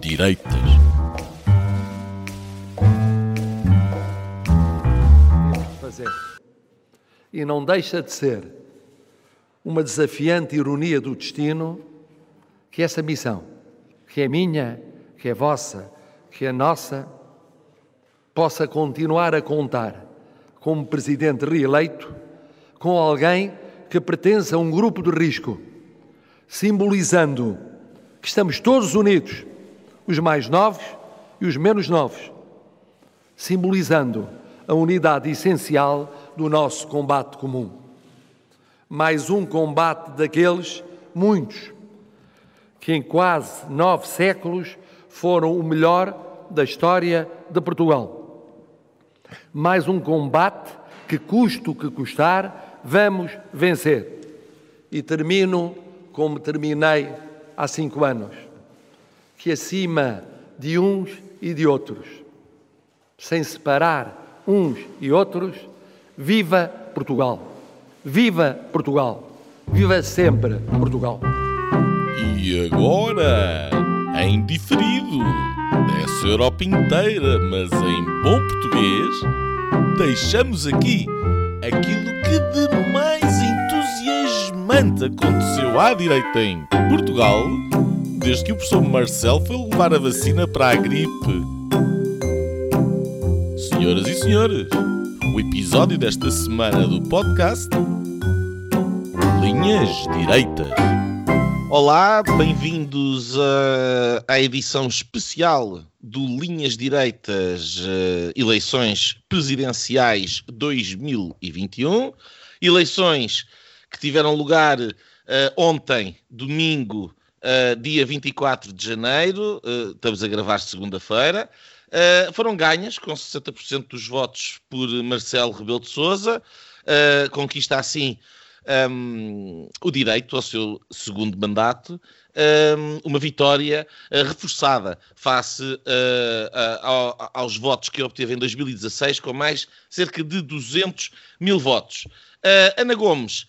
Direitas. fazer. E não deixa de ser uma desafiante ironia do destino que essa missão, que é minha, que é vossa, que é nossa, possa continuar a contar como presidente reeleito com alguém que pertence a um grupo de risco, simbolizando que estamos todos unidos, os mais novos e os menos novos, simbolizando a unidade essencial do nosso combate comum. Mais um combate daqueles, muitos, que em quase nove séculos foram o melhor da história de Portugal. Mais um combate que, custo que custar, vamos vencer. E termino como terminei há cinco anos, que acima de uns e de outros, sem separar uns e outros, viva Portugal! Viva Portugal! Viva sempre Portugal! E agora, em diferido, dessa Europa inteira, mas em bom português, deixamos aqui aquilo que de mais entusiasmante aconteceu à direita em Portugal desde que o professor Marcel foi levar a vacina para a gripe. Senhoras e senhores, o episódio desta semana do podcast Linhas Direitas. Olá, bem-vindos à edição especial do Linhas Direitas eh, Eleições Presidenciais 2021. Eleições que tiveram lugar eh, ontem, domingo, eh, dia 24 de janeiro, eh, estamos a gravar segunda-feira. Eh, foram ganhas com 60% dos votos por Marcelo Rebelo de Sousa, conquista assim um, o direito ao seu segundo mandato, um, uma vitória uh, reforçada face uh, uh, ao- aos votos que obteve em 2016, com mais cerca de 200 mil votos. Uh, Ana Gomes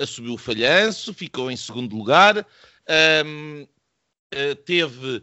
assumiu o falhanço, ficou em segundo lugar, um, teve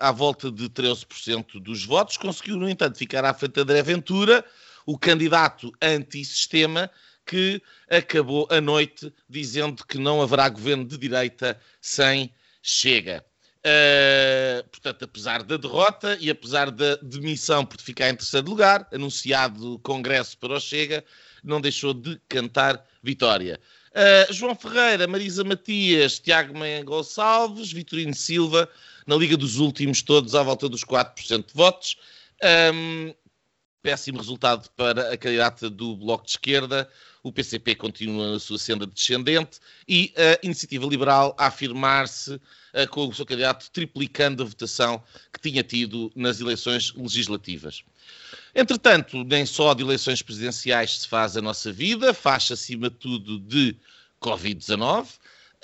à volta de 13% dos votos, conseguiu, no entanto, ficar à frente de André Ventura, o candidato antissistema, que acabou a noite dizendo que não haverá governo de direita sem Chega. Uh, portanto, apesar da derrota e apesar da demissão por ficar em terceiro lugar, anunciado congresso para o Chega, não deixou de cantar vitória. Uh, João Ferreira, Marisa Matias, Tiago Meia Gonçalves, Vitorino Silva, na Liga dos Últimos, todos à volta dos 4% de votos. Um, péssimo resultado para a candidata do Bloco de Esquerda. O PCP continua na sua senda descendente e a Iniciativa Liberal a afirmar-se eh, com o seu candidato triplicando a votação que tinha tido nas eleições legislativas. Entretanto, nem só de eleições presidenciais se faz a nossa vida, faz acima de tudo de Covid-19.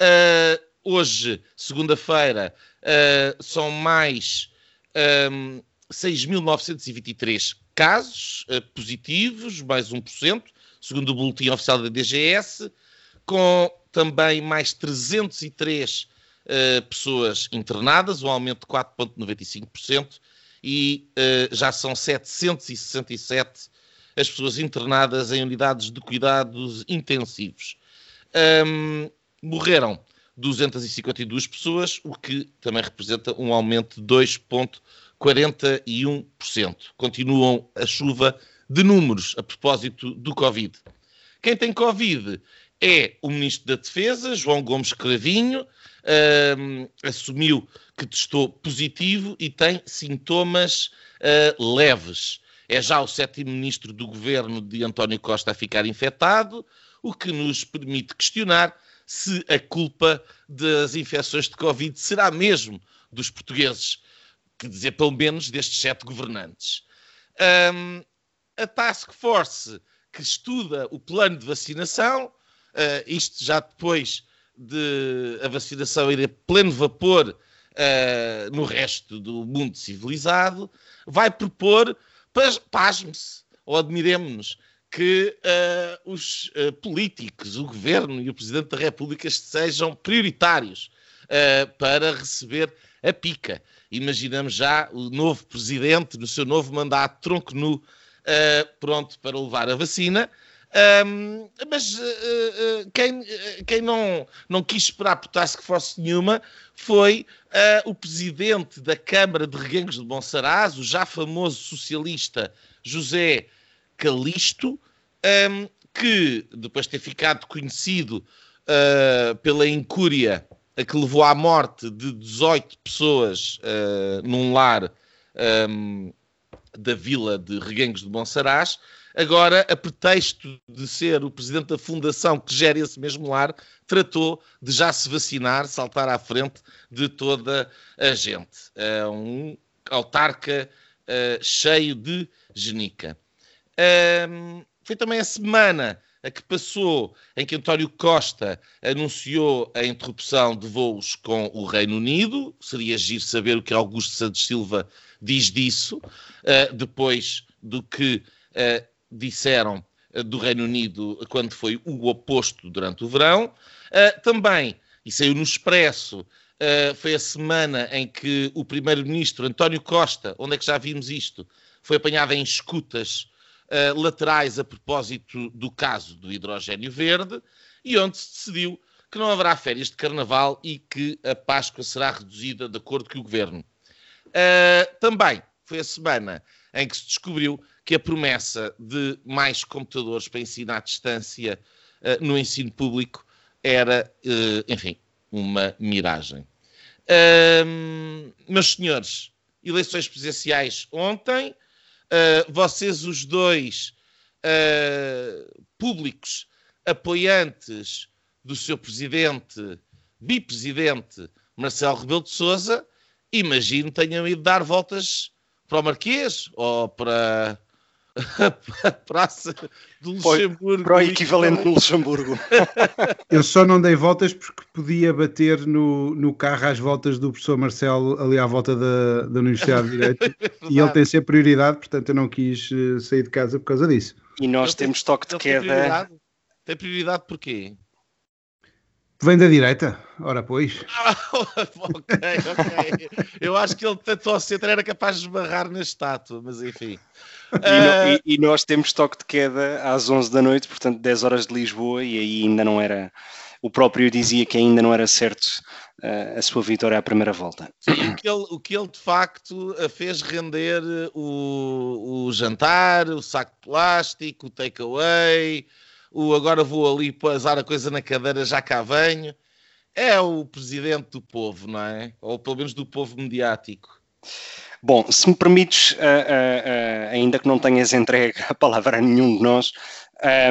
Eh, hoje, segunda-feira, eh, são mais ehm, 6.923 casos eh, positivos, mais 1%, segundo o boletim oficial da DGS, com também mais 303 eh, pessoas internadas, um aumento de 4,95%, e eh, já são 767 as pessoas internadas em unidades de cuidados intensivos. Ahm, morreram 252 pessoas, o que também representa um aumento de 2,41%. Continuam a chuva de números a propósito do Covid. Quem tem Covid é o Ministro da Defesa, João Gomes Cravinho, ahm, assumiu que testou positivo e tem sintomas ah, leves. É já o sétimo Ministro do Governo de António Costa a ficar infectado, o que nos permite questionar se a culpa das infecções de Covid será mesmo dos portugueses, que dizer pelo menos destes sete governantes. Ahm, a Task Force que estuda o plano de vacinação, ah, isto já depois de a vacinação ir a pleno vapor ah, no resto do mundo civilizado, vai propor, pas- pasme-se ou admiremos-nos, que ah, os políticos, o governo e o Presidente da República sejam prioritários uh, para receber a pica. Imaginamos já o novo presidente, no seu novo mandato, tronco nu, uh, pronto para levar a vacina. Um, mas uh, uh, quem, quem não, não quis esperar por task force nenhuma foi uh, o presidente da Câmara de Reguengos de Monsaraz, o já famoso socialista José Calisto, um, que depois de ter ficado conhecido pela incúria a que levou à morte de 18 pessoas num lar um, da vila de Reguengos de Monsaraz, agora, a pretexto de ser o presidente da fundação que gera esse mesmo lar, tratou de já se vacinar, saltar à frente de toda a gente. É um autarca uh, cheio de genica. Um, foi também a semana a que passou em que António Costa anunciou a interrupção de voos com o Reino Unido. Seria giro saber o que Augusto Santos Silva diz disso, uh, depois do que uh, disseram uh, do Reino Unido quando foi o oposto durante o verão. também, e saiu no Expresso, foi a semana em que o Primeiro-Ministro António Costa, onde é que já vimos isto, foi apanhado em escutas uh, laterais a propósito do caso do hidrogênio verde e onde se decidiu que não haverá férias de carnaval e que a Páscoa será reduzida de acordo com o governo. Uh, também foi a semana em que se descobriu que a promessa de mais computadores para ensino à distância uh, no ensino público era, uh, enfim, uma miragem. meus senhores, eleições presidenciais ontem, uh, vocês os dois uh, públicos apoiantes do seu presidente, bipresidente Marcelo Rebelo de Sousa, imagino tenham ido dar voltas para o Marquês ou para a Praça do Luxemburgo. Para o equivalente no Luxemburgo. Eu só não dei voltas porque podia bater no, no carro às voltas do professor Marcelo ali à volta da, da Universidade de Direito é e ele tem sempre prioridade, portanto eu não quis eh, sair de casa por causa disso. E nós ele temos tem, toque de queda. Tem prioridade, tem prioridade porquê? Vem da direita, ora pois. ok, ok. Eu acho que ele tentou ao centro era capaz de esbarrar na estátua, mas enfim. E, no, e, e, nós temos toque de queda às 11 da noite, portanto 10 horas de Lisboa, e aí ainda não era. O próprio dizia que ainda não era certo uh, a sua vitória à primeira volta. O que ele, o que ele de facto fez render o, o jantar, o saco de plástico, o takeaway o agora vou ali pasar a coisa na cadeira, já cá venho. É o presidente do povo, não é? Ou pelo menos do povo mediático. Bom, se me permites, uh, uh, uh, ainda que não tenhas entregue a palavra a nenhum de nós,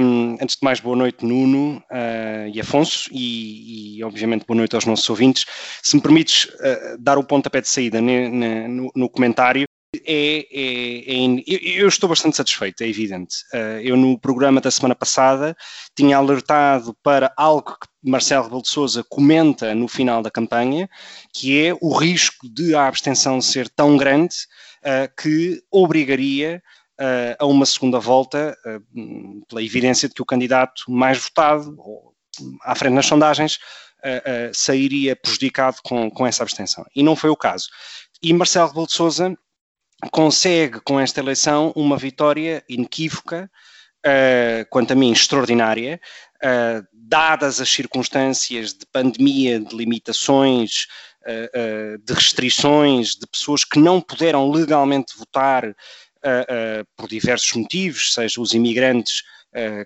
um, antes de mais, boa noite, Nuno e Afonso, e, e, obviamente boa noite aos nossos ouvintes. Se me permites dar o pontapé de saída no, no comentário, é, é, é, eu estou bastante satisfeito, é evidente. Uh, eu no programa da semana passada tinha alertado para algo que Marcelo Rebelo de Sousa comenta no final da campanha, que é o risco de a abstenção ser tão grande uh, que obrigaria uh, a uma segunda volta, pela evidência de que o candidato mais votado, à frente nas sondagens, sairia prejudicado com, com essa abstenção. E não foi o caso. E Marcelo Rebelo de Sousa consegue com esta eleição uma vitória inequívoca, uh, quanto a mim extraordinária, uh, dadas as circunstâncias de pandemia, de limitações, uh, de restrições, de pessoas que não puderam legalmente votar por diversos motivos, seja os imigrantes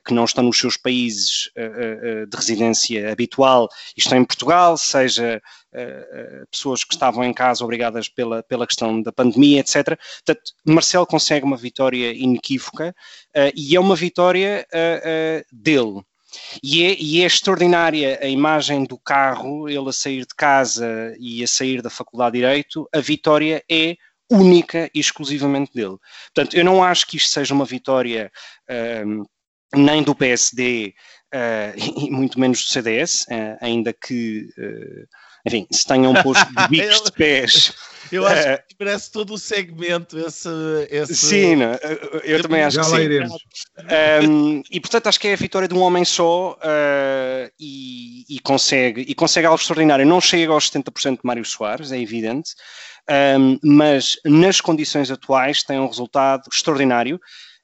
que não estão nos seus países uh, de residência habitual e estão em Portugal, seja pessoas que estavam em casa obrigadas pela, pela questão da pandemia, etc. Portanto, Marcelo consegue uma vitória inequívoca e é uma vitória dele. E é, e é, extraordinária a imagem do carro, ele a sair de casa e a sair da Faculdade de Direito, a vitória é única e exclusivamente dele. Portanto, eu não acho que isto seja uma vitória um, nem do PSD uh, eh, e muito menos do CDS, uh, eh, ainda que uh, enfim, se tenham posto de bicos de pés. Eu acho uh, que merece todo o segmento esse. esse... Sim, não, eu também acho Já que lá sim. iremos. Um, e portanto acho que é a vitória de um homem só uh, e, e, consegue, e consegue algo extraordinário. Não chega aos 70% de Mário Soares, é evidente, um, mas nas condições atuais tem um resultado extraordinário.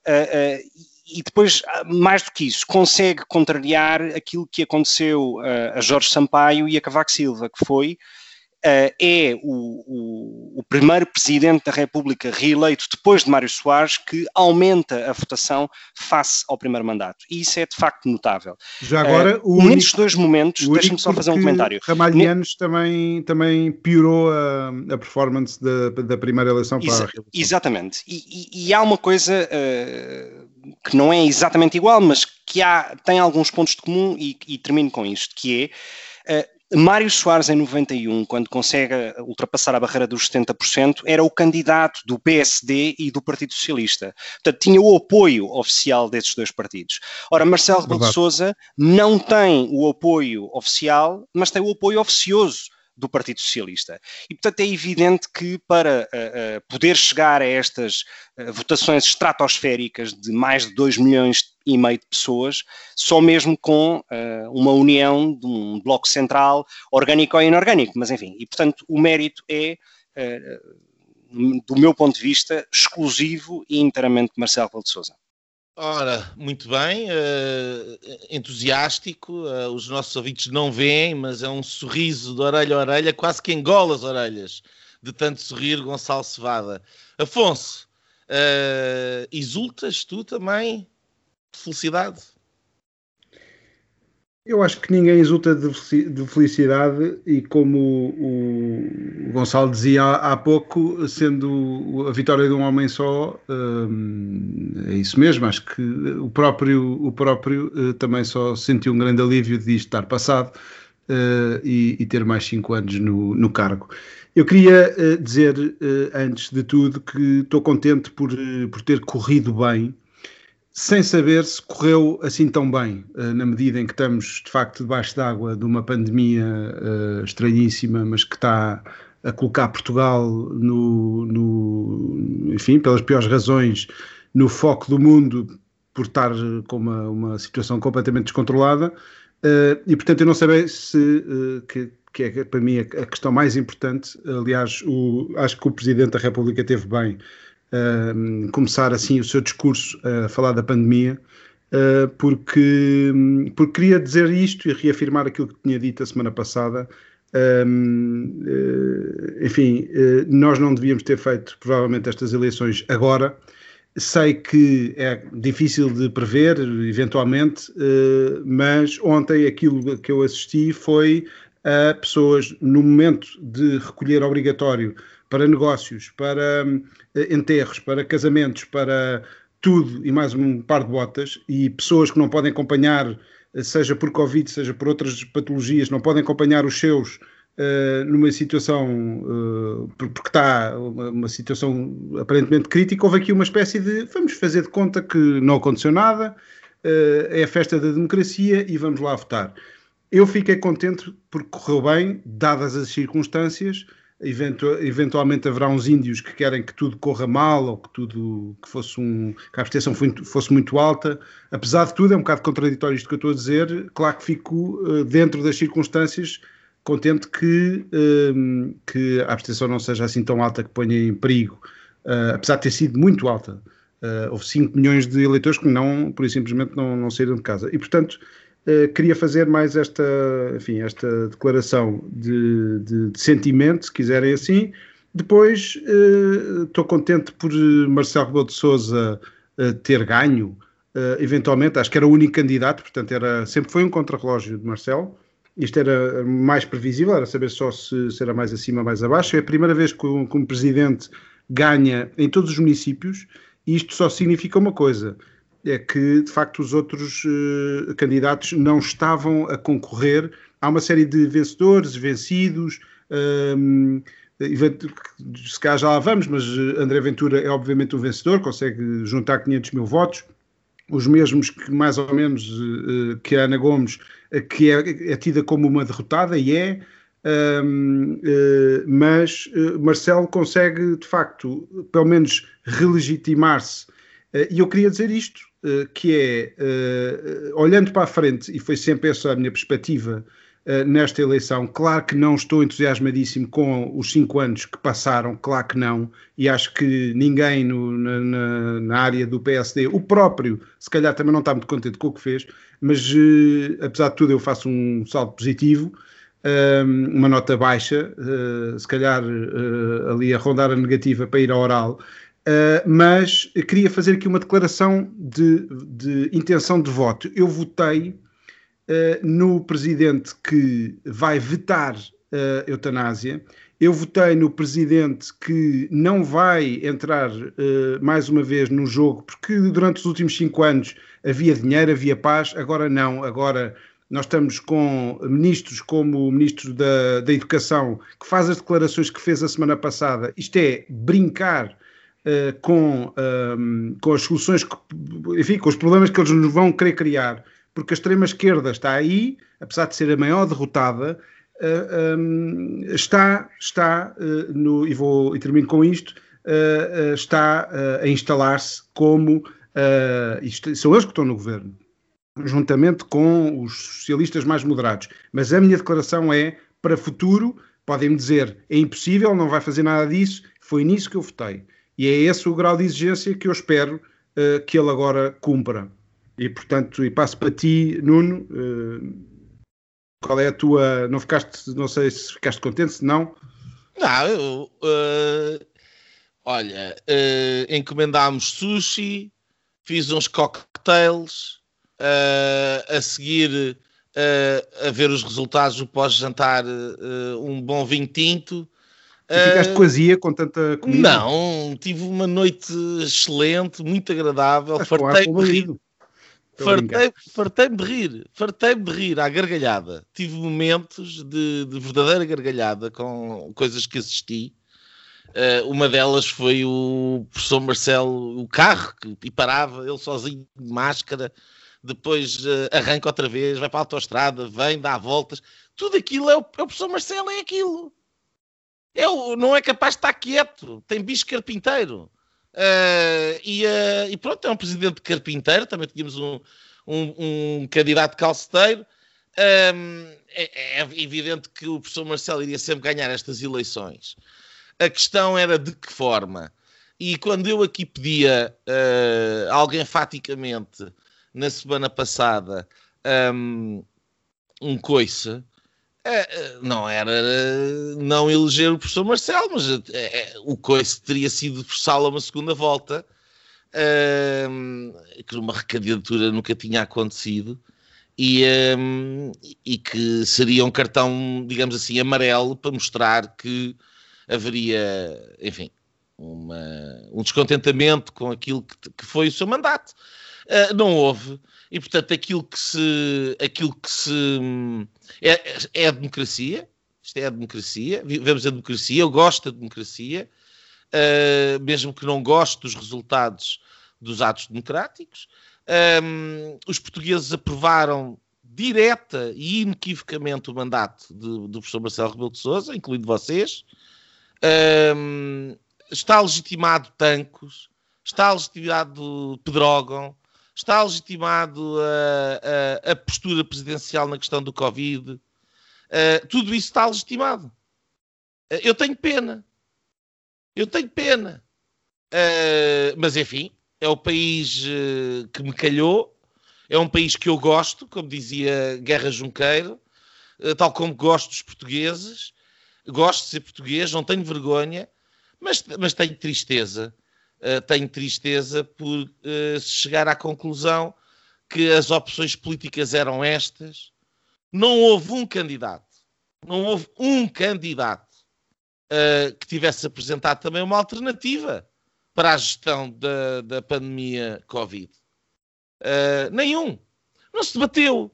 Uh, uh, e depois, mais do que isso, consegue contrariar aquilo que aconteceu a Jorge Sampaio e a Cavaco Silva, que foi Uh, é o, o, o, primeiro presidente da República reeleito depois de Mário Soares que aumenta a votação face ao primeiro mandato. E isso é de facto notável. Já agora, uh, o nestes dois momentos, deixa-me só fazer um comentário. Ramalhianos também, também piorou a, a performance da, da, primeira eleição para Exa a reeleição. Exatamente. E, e, e, há uma coisa uh, que não é exatamente igual, mas que há, tem alguns pontos de comum e, e termino com isto, que é Mário Soares, em 91, quando consegue ultrapassar a barreira dos 70%, era o candidato do PSD e do Partido Socialista. Portanto, tinha o apoio oficial desses dois partidos. Ora, Marcelo Rebelo de Sousa não tem o apoio oficial, mas tem o apoio oficioso do Partido Socialista. E, portanto, é evidente que para uh, uh, poder chegar a estas uh, votações estratosféricas de mais de 2 milhões e meio de pessoas, só mesmo com uma união de um bloco central, orgânico ou inorgânico, mas enfim, e portanto o mérito é, do meu ponto de vista, exclusivo e inteiramente de Marcelo Rebelo de Sousa. Ora, muito bem, uh, entusiástico, uh, os nossos ouvintes não veem, mas é um sorriso de orelha a orelha, quase que engola as orelhas, de tanto sorrir Gonçalo Cevada. Afonso, uh, exultas tu também de felicidade? Eu acho que ninguém exulta de felicidade e como o, Gonçalo dizia há pouco, sendo a vitória de um homem só, hum, é isso mesmo. Acho que o próprio, o próprio eh, também só sentiu um grande alívio de isto estar passado eh, e, ter mais cinco anos no, no cargo. Eu queria eh, dizer, antes de tudo, que estou contente por, por ter corrido bem sem saber se correu assim tão bem, uh, na medida em que estamos de facto debaixo d'água de uma pandemia uh, estranhíssima, mas que está a colocar Portugal no, no, enfim, pelas piores razões, no foco do mundo por estar com uma, uma situação completamente descontrolada. Uh, e portanto eu não sei se que, que é para mim a, questão mais importante. Aliás, o, acho que o Presidente da República teve bem uh, começar assim o seu discurso a falar da pandemia, uh, porque, porque queria dizer isto e reafirmar aquilo que tinha dito a semana passada. Um, uh, enfim, uh, nós não devíamos ter feito provavelmente estas eleições agora. Sei que é difícil de prever, eventualmente, mas ontem aquilo que eu assisti foi a pessoas, no momento de recolher obrigatório para negócios, para uh, enterros, para casamentos, para tudo e mais um par de botas, e pessoas que não podem acompanhar, seja por Covid, seja por outras patologias, não podem acompanhar os seus uh, numa situação, uh, porque está uma, uma, situação aparentemente crítica, houve aqui uma espécie de vamos fazer de conta que não aconteceu nada, é a festa da democracia e vamos lá votar. Eu fiquei contente porque correu bem, dadas as circunstâncias, eventualmente haverá uns índios que querem que tudo corra mal ou que tudo que fosse um que a abstenção fosse muito alta. Apesar de tudo, é um bocado contraditório isto que eu estou a dizer. Claro que fico uh, dentro das circunstâncias contente que, uh, que a abstenção não seja assim tão alta que ponha em perigo, uh, apesar de ter sido muito alta. houve 5 milhões de eleitores que não, por simplesmente não, não saíram de casa. E portanto, Uh, queria fazer mais esta, enfim, esta declaração de, de, de sentimento, se quiserem assim. Depois, uh, estou contente por Marcelo Rebelo de Sousa uh, ter ganho, eventualmente, acho que era o único candidato, portanto, era, sempre foi um contrarrelógio de Marcelo. Isto era mais previsível, era saber só se, se era mais acima ou mais abaixo. É a primeira vez que um, que um presidente ganha em todos os municípios, e isto só significa uma coisa: é que, de facto, os outros uh, candidatos não estavam a concorrer. Há uma série de vencedores, vencidos, um, ehm, se calhar já lá vamos, mas eh, André Ventura é obviamente um vencedor, consegue juntar 500 mil votos, os mesmos que mais ou menos uh, que a Ana Gomes, que é, é, tida como uma derrotada, e é, Um, uh, mas Marcelo consegue, de facto, pelo menos relegitimar-se. E eu queria dizer isto, que é, olhando para a frente, e foi sempre essa a minha perspectiva nesta eleição, claro que não estou entusiasmadíssimo com os cinco anos que passaram, claro que não, e acho que ninguém no, na, na, área do PSD, o próprio, se calhar também não está muito contente com o que fez, mas apesar de tudo eu faço um salto positivo, uma nota baixa, se calhar ali a rondar a negativa para ir ao oral, uh, mas queria fazer aqui uma declaração de, de intenção de voto. Eu votei no presidente que vai vetar a eutanásia, eu votei no presidente que não vai entrar mais uma vez no jogo, porque durante os últimos cinco anos havia dinheiro, havia paz, agora não, agora nós estamos com ministros como o ministro da, da Educação, que faz as declarações que fez a semana passada. Isto é brincar uh, com, um, com as soluções, que, enfim, com os problemas que eles nos vão querer criar, porque a extrema-esquerda está aí, apesar de ser a maior derrotada, uh, eh, um, está, está uh, no, e, vou, e termino com isto, está a instalar-se como, isto, são eles que estão no governo, juntamente com os socialistas mais moderados. Mas a minha declaração é para futuro, podem-me dizer é impossível, não vai fazer nada disso, foi nisso que eu votei. E é esse o grau de exigência que eu espero uh, que ele agora cumpra. E portanto, e passo para ti, Nuno, uh, qual é a tua. Não ficaste, não sei se ficaste contente, se não. Não, eu. Uh, olha, encomendámos sushi, fiz uns cocktails uh, a seguir uh, a ver os resultados do pós-jantar, uh, um bom vinho tinto. E ficaste coazia com tanta comida? Não, tive uma noite excelente, muito agradável, fartei-me de rir. Fartei-me fartei de rir, fartei-me de rir à gargalhada. Tive momentos de, de verdadeira gargalhada com coisas que assisti. Uh, uma delas foi o professor Marcelo, o carro que parava, ele sozinho de máscara, depois uh, arranca outra vez, vai para a autostrada, vem, dá voltas. Tudo aquilo é o, é o professor Marcelo, é aquilo. É o, não é capaz de estar quieto, tem bicho carpinteiro. Uh, e, uh, e, pronto, é um presidente carpinteiro, também tínhamos um, um, um candidato calceteiro. Um, é, é, evidente que o professor Marcelo iria sempre ganhar estas eleições. A questão era de que forma. E quando eu aqui pedia uh, alguém faticamente na semana passada um, um coice, é, não era não eleger o professor Marcelo, mas é, o coice teria sido forçá-lo a uma segunda volta, um, que uma recandidatura nunca tinha acontecido. E, um, e que seria um cartão, digamos assim, amarelo para mostrar que haveria, enfim, uma, um descontentamento com aquilo que, que foi o seu mandato. Uh, não houve. E, portanto, aquilo que se. Aquilo que se é, é a democracia. Isto é a democracia. Vivemos a democracia. Eu gosto da democracia. Uh, mesmo que não goste dos resultados dos atos democráticos. Um, os portugueses aprovaram direta e inequivocamente o mandato do professor Marcelo Rebelo de Sousa, incluindo vocês. Um, está legitimado Tancos, está legitimado Pedrógão, está legitimado a, a, a, postura presidencial na questão do Covid. Uh, tudo isso está legitimado. Uh, eu tenho pena. Eu tenho pena. Uh, mas enfim, é o país que me calhou. É um país que eu gosto, como dizia Guerra Junqueiro, tal como gosto dos portugueses. Gosto de ser português, não tenho vergonha, mas, mas tenho tristeza uh, tenho tristeza por uh, chegar à conclusão que as opções políticas eram estas. Não houve um candidato, não houve um candidato uh, que tivesse apresentado também uma alternativa para a gestão da, da pandemia Covid. Nenhum. Não se debateu.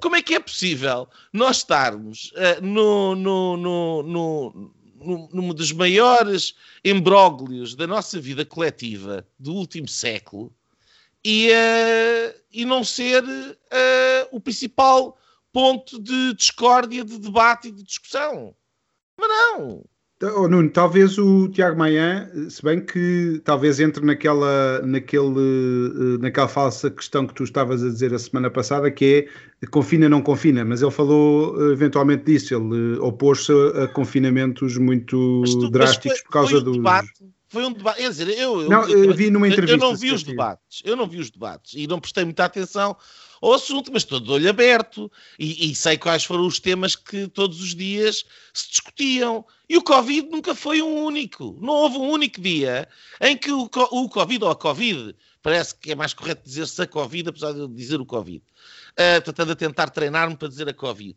Como é que é possível nós estarmos no, no, no, no, num dos maiores embróglios da nossa vida coletiva do último século e, uh, e não ser uh, o principal ponto de discórdia, de debate e de discussão. Mas não. Oh, Nuno, talvez o Tiago Maia, se bem que talvez entre naquela, naquele, naquela falsa questão que tu estavas a dizer a semana passada, que é confina, não confina, mas ele falou eventualmente disso, ele opôs-se a, confinamentos muito tu, drásticos foi, por causa do. Debate, foi um debate, quer dizer, eu, não, eu, eu vi numa entrevista. Eu não vi os debates, eu não vi os debates e não prestei muita atenção ao assunto, mas estou de olho aberto e, e, sei quais foram os temas que todos os dias se discutiam. E o Covid nunca foi um único. Não houve um único dia em que o, o Covid ou a Covid, parece que é mais correto dizer-se a Covid, apesar de eu dizer o Covid. Uh, tentando a tentar treinar-me para dizer a Covid.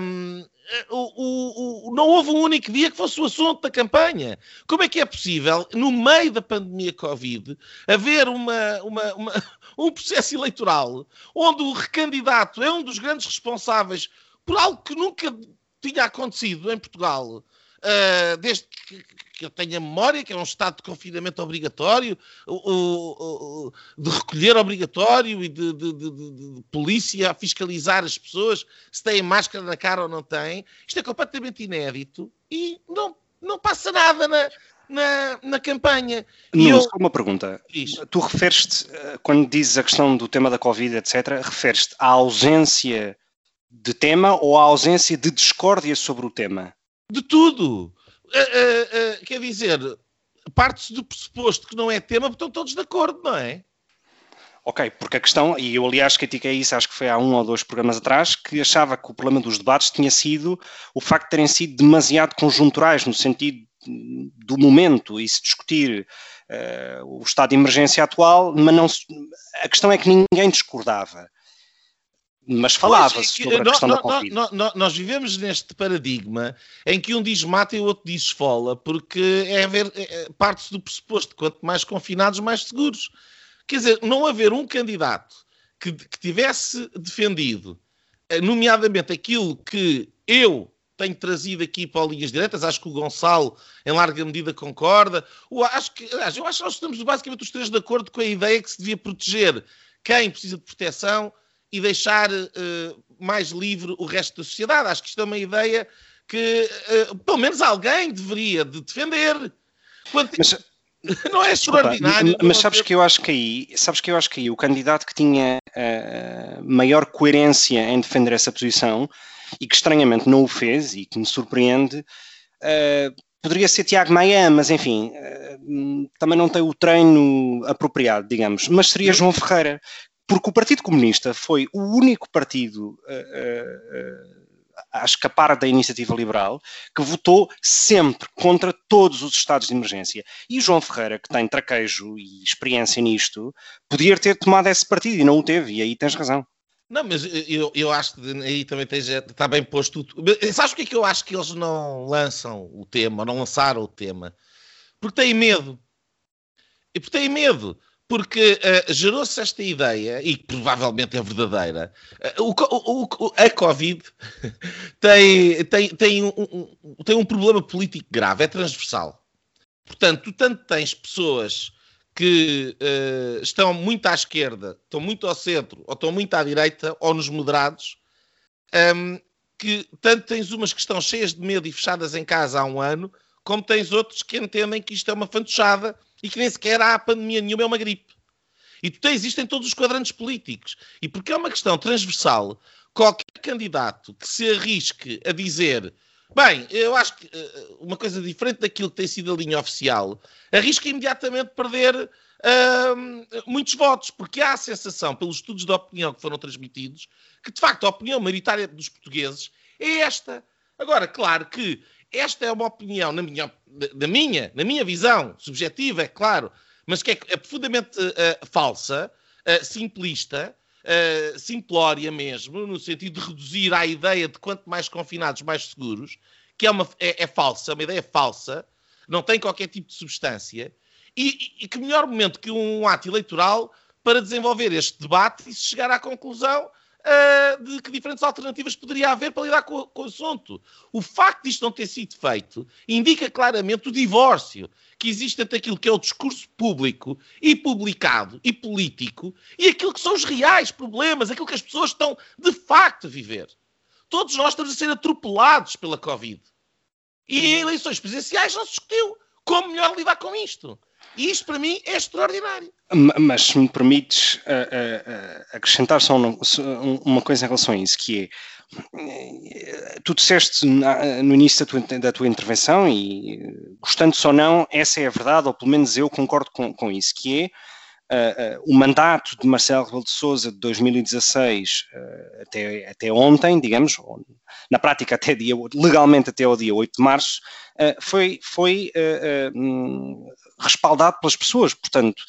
Um, o, o, não houve um único dia que fosse o assunto da campanha. Como é que é possível, no meio da pandemia Covid, haver uma, uma, uma, um processo eleitoral onde o recandidato é um dos grandes responsáveis por algo que nunca tinha acontecido em Portugal, uh, desde que, que eu tenha memória, que é um estado de confinamento obrigatório, o, o, de recolher obrigatório e de, de, de, de, polícia a fiscalizar as pessoas se têm máscara na cara ou não têm. Isto é completamente inédito e não, não passa nada na, na, na campanha. Não, eu... uma pergunta. Tu referes-te, eh, quando dizes a questão do tema da Covid, etc., referes-te à ausência de tema ou à ausência de discórdia sobre o tema? De tudo. Uh, uh, uh, quer dizer, parte-se do pressuposto que não é tema, estão todos de acordo, não é? Ok, porque a questão, e eu aliás critiquei isso, acho que foi há um ou dois programas atrás, que achava que o problema dos debates tinha sido o facto de terem sido demasiado conjunturais, no sentido do momento, e se discutir uh, o estado de emergência atual, mas não se, a questão é que ninguém discordava mas falava-se sobre a questão da Covid. nós vivemos neste paradigma em que um diz mata e o outro diz esfola, porque é é, é, parte-se do pressuposto, quanto mais confinados, mais seguros. Quer dizer, não haver um candidato que, que tivesse defendido, eh, nomeadamente aquilo que eu tenho trazido aqui para linhas diretas, acho que o Gonçalo, em larga medida, concorda. Eu acho que, eu acho que nós estamos basicamente os três de acordo com a ideia que se devia proteger quem precisa de proteção e deixar uh, mais livre o resto da sociedade. Acho que isto é uma ideia que uh, pelo menos alguém deveria de defender. Quanto... Mas, não é extraordinário. Desculpa, mas sabes que eu acho que aí, sabes que eu acho que aí o candidato que tinha uh, maior coerência em defender essa posição e que estranhamente não o fez e que me surpreende. Poderia ser Tiago Maia, mas enfim, também não tem o treino apropriado, digamos. Mas seria João Ferreira, porque o Partido Comunista foi o único partido uh, uh, a escapar da iniciativa liberal que votou sempre contra todos os estados de emergência. E João Ferreira, que tem traquejo e experiência nisto, podia ter tomado esse partido e não o teve, e aí tens razão. Não, mas eu, eu acho que aí também tens, está bem posto. Sabes o que é que eu acho que eles não lançam o tema, não lançaram o tema? Porque têm medo. E porque têm medo porque uh, gerou-se esta ideia, e provavelmente é verdadeira, uh, o, o, a Covid tem, tem, tem, um, um, tem um problema político grave, é transversal. Portanto, tanto tens pessoas que uh, estão muito à esquerda, estão muito ao centro, ou estão muito à direita, ou nos moderados, um, ehm, que tanto tens umas que estão cheias de medo e fechadas em casa há um ano, como tens outros que entendem que isto é uma fantochada e que nem sequer há pandemia nenhuma, é uma gripe. E tu tens isto em todos os quadrantes políticos. E porque é uma questão transversal, qualquer candidato que se arrisque a dizer Bem, eu acho que uh, uma coisa diferente daquilo que tem sido a linha oficial, arrisca imediatamente perder muitos votos, porque há a sensação, pelos estudos de opinião que foram transmitidos, que de facto a opinião maioritária dos portugueses é esta. Agora, claro que esta é uma opinião, na minha, na minha, na minha visão, subjetiva, é claro, mas que é, é profundamente uh, falsa, uh, simplista, uh, simplória mesmo, no sentido de reduzir à ideia de quanto mais confinados, mais seguros, que é, uma, é, é falsa, uma ideia falsa, não tem qualquer tipo de substância, e, e, que melhor momento que um ato eleitoral para desenvolver este debate e se chegar à conclusão uh, de que diferentes alternativas poderia haver para lidar com, com o assunto. O facto disto não ter sido feito indica claramente o divórcio que existe entre aquilo que é o discurso público e publicado e político e aquilo que são os reais problemas, aquilo que as pessoas estão de facto a viver. Todos nós estamos a ser atropelados pela Covid. E em eleições presidenciais não se discutiu como melhor lidar com isto. E isto para mim é extraordinário. Mas se me permites uh, uh, acrescentar só uma, uma, coisa em relação a isso, que é tu disseste no início da tua, da tua intervenção, e gostando-se ou não, essa é a verdade, ou pelo menos eu concordo com, com isso, que é Uh, uh, o mandato de Marcelo Rebelo de Sousa de 2016 uh, até, até ontem, digamos, na prática até dia, legalmente até o dia 8 de março, foi, foi um, respaldado pelas pessoas, portanto,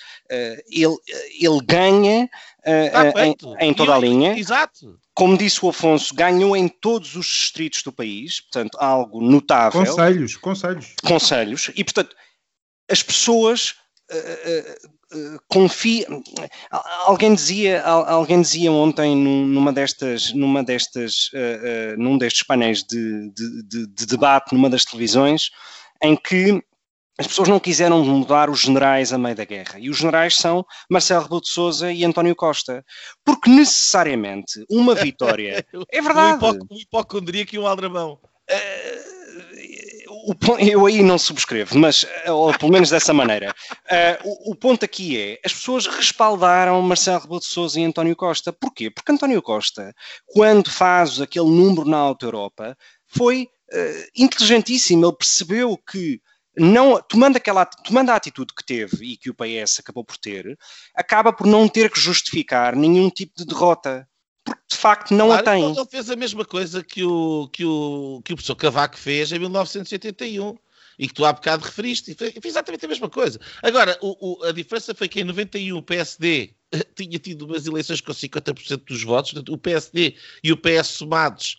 ele, ele ganha em, em, toda a linha. Exato. Como disse o Afonso, ganhou em todos os distritos do país, portanto, algo notável. Conselhos, conselhos. Conselhos, e portanto, as pessoas confia. Alguém dizia, alguém dizia ontem numa destas, numa destas, uh, uh, num destes painéis de, de, de, de, debate numa das televisões, em que as pessoas não quiseram mudar os generais a meio da guerra. E os generais são Marcelo Rebelo de Sousa e António Costa. Porque necessariamente uma vitória. é verdade. Um hipocondria que um aldrabão. Uh, eu aí não subscrevo, mas, ou pelo menos dessa maneira. Uh, o, o, ponto aqui é, as pessoas respaldaram Marcelo Rebelo de Sousa e António Costa. Porquê? Porque António Costa, quando faz aquele número na Auto Europa, foi uh, inteligentíssimo. Ele percebeu que não, tomando, aquela, tomando a atitude que teve e que o PS acabou por ter, acaba por não ter que justificar nenhum tipo de derrota porque de facto não claro, a tem. Ele fez a mesma coisa que o, que, o, que o professor Cavaco fez em 1981 e que tu há bocado referiste, e fez exatamente a mesma coisa. Agora, o, o, a diferença foi que em 91 o PSD tinha tido umas eleições com 50% dos votos, o PSD e o PS somados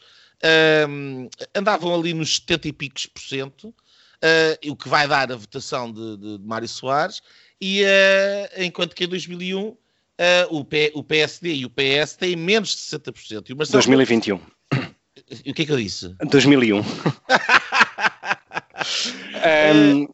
um, andavam ali nos 70 e picos por cento, uh, o que vai dar a votação de, de, de Mário Soares, e uh, enquanto que em 2001 uh, o, P, o, PSD e o PS têm menos de 60%. E o Marcelo 2021. E o que é que eu disse? 2001. um, uh,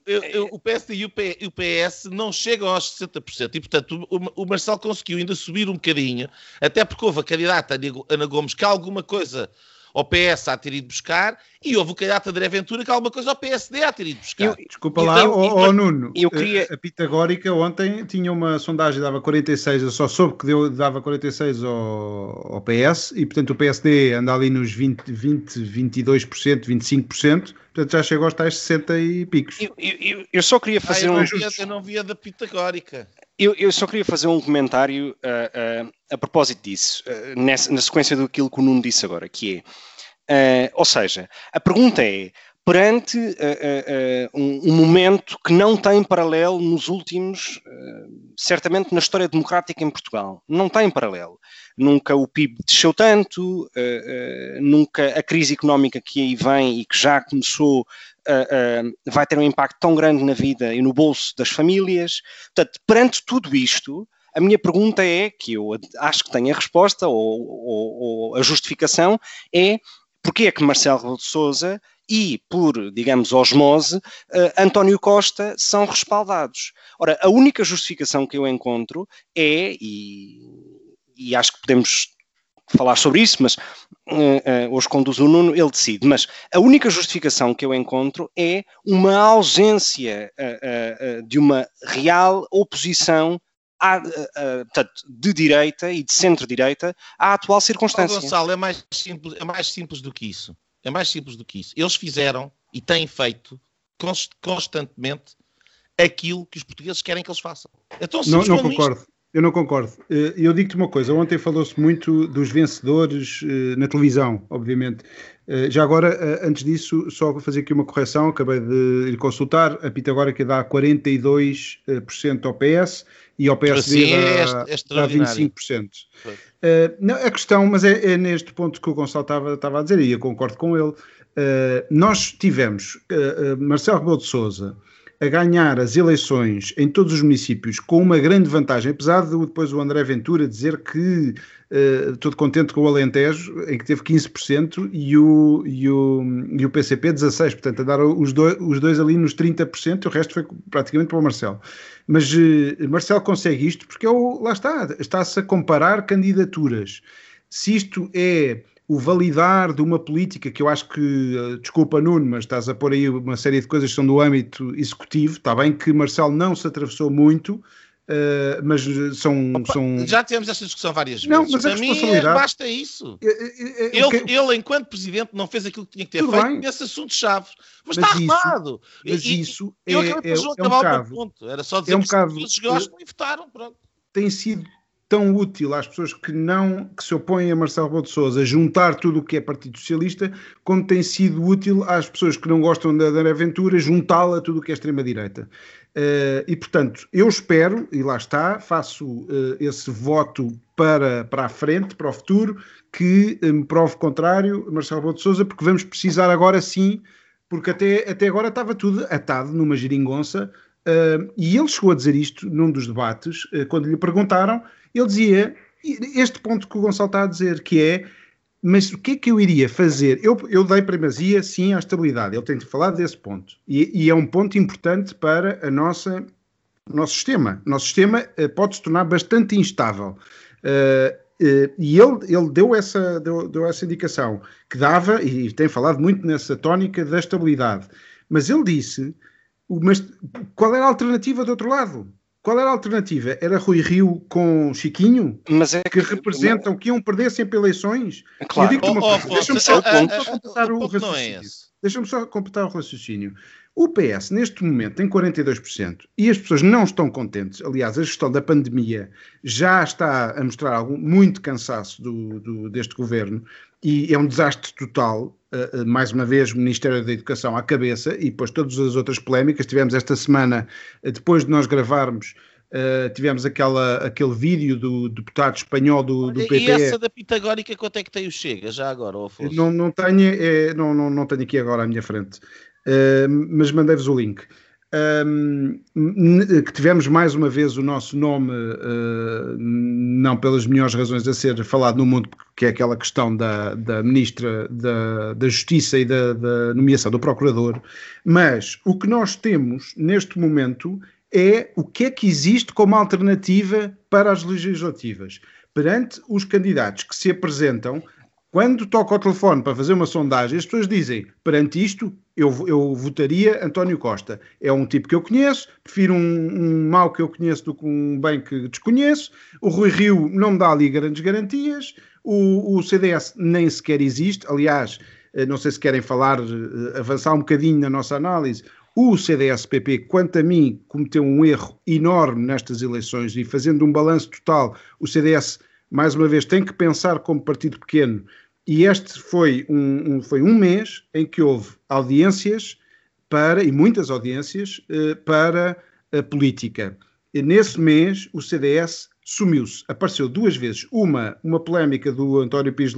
o PSD e o PS não chegam aos 60%. E, portanto, o, o Marcelo conseguiu ainda subir um bocadinho, até porque houve a candidata Ana Gomes que alguma coisa ao PS a ter ido buscar e houve o candidato André Ventura que alguma coisa ao PSD a ter ido buscar. Eu, Desculpa lá, então, oh, oh, Nuno, eu queria... a Pitagórica ontem tinha uma sondagem, dava 46, eu só soube que deu, dava 46 ao, ao PS e portanto o PSD anda ali nos 20, 20 22%, 25%, portanto já chegou aos tais 60 e picos. Eu, eu, eu só queria fazer ah, eu um... Via, eu não via da Pitagórica. Eu, eu, só queria fazer um comentário uh, uh, a propósito disso, uh, nessa, na sequência do que o Nuno disse agora, que é, ou seja, a pergunta é, perante um, um, momento que não tem paralelo nos últimos, certamente na história democrática em Portugal, não tem paralelo. Nunca o PIB desceu tanto, nunca a crise económica que aí vem e que já começou uh, uh, vai ter um impacto tão grande na vida e no bolso das famílias. Portanto, perante tudo isto, a minha pergunta é, que eu acho que tenho a resposta ou, ou, ou a justificação, é porque é que Marcelo de Sousa e, por, digamos, osmose, uh, António Costa são respaldados. Ora, a única justificação que eu encontro é, e, e acho que podemos falar sobre isso, mas uh, uh, hoje conduz o Nuno, ele decide. Mas a única justificação que eu encontro é uma ausência uh, de uma real oposição à, portanto, de direita e de centro-direita à atual circunstância. Oh, Gonçalo, é mais, simples, é mais simples do que isso. É mais simples do que isso. Eles fizeram e têm feito constantemente aquilo que os portugueses querem que eles façam. Então, não, não concordo. Isto. Eu não concordo. Eh, eu digo-te uma coisa: ontem falou-se muito dos vencedores eh, na televisão, obviamente. Eh, já agora, antes disso, só vou fazer aqui uma correção. Acabei de ir consultar. A Pitagórica dá 42% ao PS e ao PSD dá, é dá 25%. não, a questão, mas é, é, neste ponto que o Gonçalo estava, estava a dizer, e eu concordo com ele. nós tivemos Marcelo Rebelo de Souza a ganhar as eleições em todos os municípios com uma grande vantagem, apesar de depois o André Ventura dizer que uh, todo contente com o Alentejo, em que teve 15%, e o, e o, e o PCP 16%. Portanto, andaram os dois, os dois ali nos 30%, e o resto foi praticamente para o Marcelo. Mas uh, Marcelo consegue isto porque é o, lá está, está-se a comparar candidaturas. Se isto é o validar de uma política que eu acho que, eh, desculpa Nuno, mas estás a pôr aí uma série de coisas que são do âmbito executivo, está bem que Marcelo não se atravessou muito, Uh, mas são, Opa, são. Já tivemos esta discussão várias vezes. Não, mas a responsabilidade... mim basta isso. É, é, é, ele, ele, enquanto presidente, não fez aquilo que tinha que ter Tudo feito bem. nesse assunto-chave. Mas, mas, está isso, armado. Mas e, isso e, é, é, é, um bocado, ponto. Era só dizer é um bocado, que os gostam e votaram. Pronto. Tem sido tão útil às pessoas que não que se opõem a Marcelo Rebelo de Sousa juntar tudo o que é Partido Socialista, como tem sido útil às pessoas que não gostam da André Aventura juntá-la a tudo o que é extrema-direita. Uh, e, portanto, eu espero, e lá está, faço uh, esse voto para, para a frente, para o futuro, que uh, me prove contrário, Marcelo Rebelo de Sousa, porque vamos precisar agora sim, porque até, até agora estava tudo atado numa geringonça, e ele chegou a dizer isto num dos debates, quando lhe perguntaram, ele dizia este ponto que o Gonçalo está a dizer, que é mas o que é que eu iria fazer? Eu, eu dei primazia, sim, à estabilidade. Ele tem falado desse ponto. E, e, é um ponto importante para a nossa, o nosso sistema. O nosso sistema uh, pode se tornar bastante instável. Uh, uh, e ele, ele deu, essa, deu, deu essa indicação, que dava, e tem falado muito nessa tónica da estabilidade. Mas ele disse, mas qual era a alternativa do outro lado? Qual era a alternativa? Era Rui Rio com Chiquinho? Mas é que, que representam mas... que iam perder sempre eleições? Claro. Eu digo uma oh, coisa. Deixa-me só, completar o, o raciocínio. É Deixa-me só completar o raciocínio. O PS, neste momento, tem 42% e as pessoas não estão contentes. Aliás, a gestão da pandemia já está a mostrar algum, muito cansaço do, do, deste governo e é um desastre total. Uh, mais uma vez, o Ministério da Educação à cabeça e depois todas as outras polémicas. Tivemos esta semana, uh, depois de nós gravarmos, uh, tivemos aquela, aquele vídeo do deputado espanhol do, do PP. E essa da Pitagórica, quanto é que tem o Chega, já agora, Afonso? Não, não, tenho, é, não, não, não tenho aqui agora à minha frente, mas mandei-vos o link. Que tivemos mais uma vez o nosso nome, uh, não pelas melhores razões a ser falado no mundo, que é aquela questão da, da Ministra da, da Justiça e da, da, nomeação do Procurador, mas o que nós temos neste momento é o que é que existe como alternativa para as legislativas. Perante os candidatos que se apresentam, quando toca o telefone para fazer uma sondagem, as pessoas dizem: perante isto, eu, eu votaria António Costa. É um tipo que eu conheço, prefiro um, um que eu conheço do que um bem que desconheço. O Rui Rio não me dá ali grandes garantias. O, o CDS nem sequer existe. Aliás, eh, não sei se querem falar, eh, avançar um bocadinho na nossa análise. O CDS-PP, quanto a mim, cometeu um erro enorme nestas eleições e fazendo um balanço total, o CDS, mais uma vez, tem que pensar como partido pequeno e este foi um, um, foi um mês em que houve audiências para, e muitas audiências, eh, para a política. E nesse mês o CDS sumiu-se. Apareceu duas vezes. Uma, uma polémica do António Pires,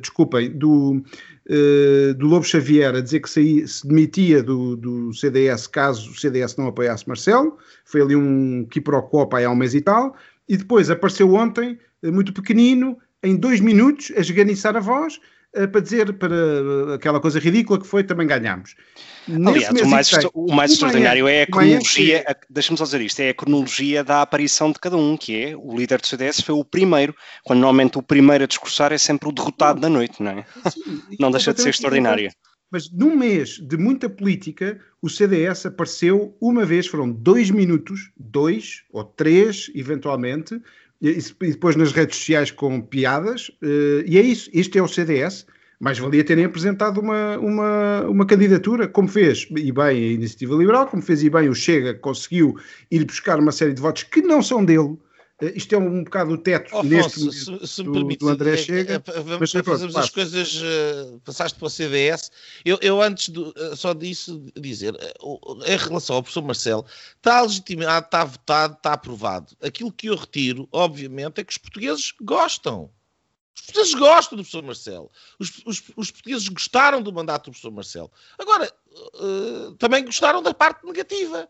desculpem, do, uh, do Lobo Xavier a dizer que saí, se demitia do, do CDS caso o CDS não apoiasse Marcelo. Foi ali um quiprocó há um mês e tal. E depois apareceu ontem, muito pequenino, em dois minutos a esganiçar a voz uh, para dizer para uh, aquela coisa ridícula que foi também ganhámos. Aliás, o mais, o mais extraordinário é a cronologia, deixa-me só dizer isto, é a cronologia da aparição de cada um, que é o líder do CDS foi o primeiro, quando normalmente o primeiro a discursar é sempre o derrotado da noite, não é? Sim, não deixa de ser extraordinário. Mas num mês de muita política, o CDS apareceu uma vez, foram dois minutos, dois ou três, eventualmente, e depois nas redes sociais com piadas, eh, e é isso, este é o CDS. Mais valia terem apresentado uma, uma, uma candidatura, como fez e bem a Iniciativa Liberal, como fez e bem o Chega, conseguiu ir buscar uma série de votos que não são dele, isto é um, bocado o teto oh, neste momento se, se do, permite, do André é, Chega. É, é, vamos, mas, fazemos as coisas, uh, passaste para o CDS. Eu, eu antes do, uh, só disso dizer, em relação ao professor Marcelo, está legitimado, está votado, está aprovado. Aquilo que eu retiro, obviamente, é que os portugueses gostam. Os portugueses gostam do professor Marcelo. Os, os, os portugueses gostaram do mandato do professor Marcelo. Agora, também gostaram da parte negativa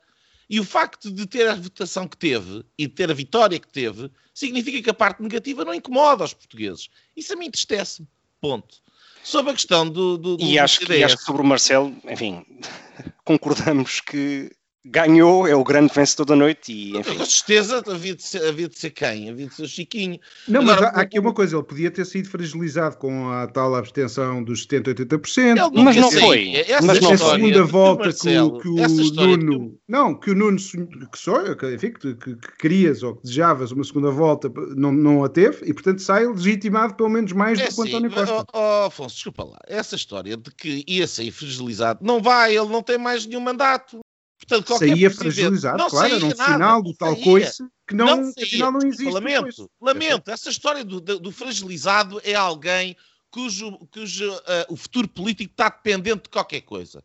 E o facto de ter a votação que teve e de ter a vitória que teve significa que a parte negativa não incomoda os portugueses. Isso a mim entristece-me. Ponto. Sobre a questão do. do, do e, acho e acho que sobre o Marcelo, enfim, concordamos que ganhou, é o grande vencedor da noite e enfim. Com certeza havia de ser, havia de ser quem? Havia de ser o Chiquinho. Não, Agora, mas há, aqui uma coisa, ele podia ter sido fragilizado com a tal abstenção dos 70, 80%. Mas não foi. mas não foi. segunda volta que o, que o Nuno. Que... Não, que o Nuno que sonha, que, enfim, que, que, que, querias ou que desejavas uma segunda volta, não, não a teve, e portanto sai legitimado pelo menos mais é do que o António Costa. Oh, oh, Afonso, desculpa lá, essa história de que ia sair fragilizado, não vai, ele não tem mais nenhum mandato. Portanto, saía fragilizado, não claro, era um nada, sinal do tal coisa que não, não saía, afinal não existe. Lamento, lamento. Essa história do, do, fragilizado é alguém cujo, cujo uh, o futuro político está dependente de qualquer coisa.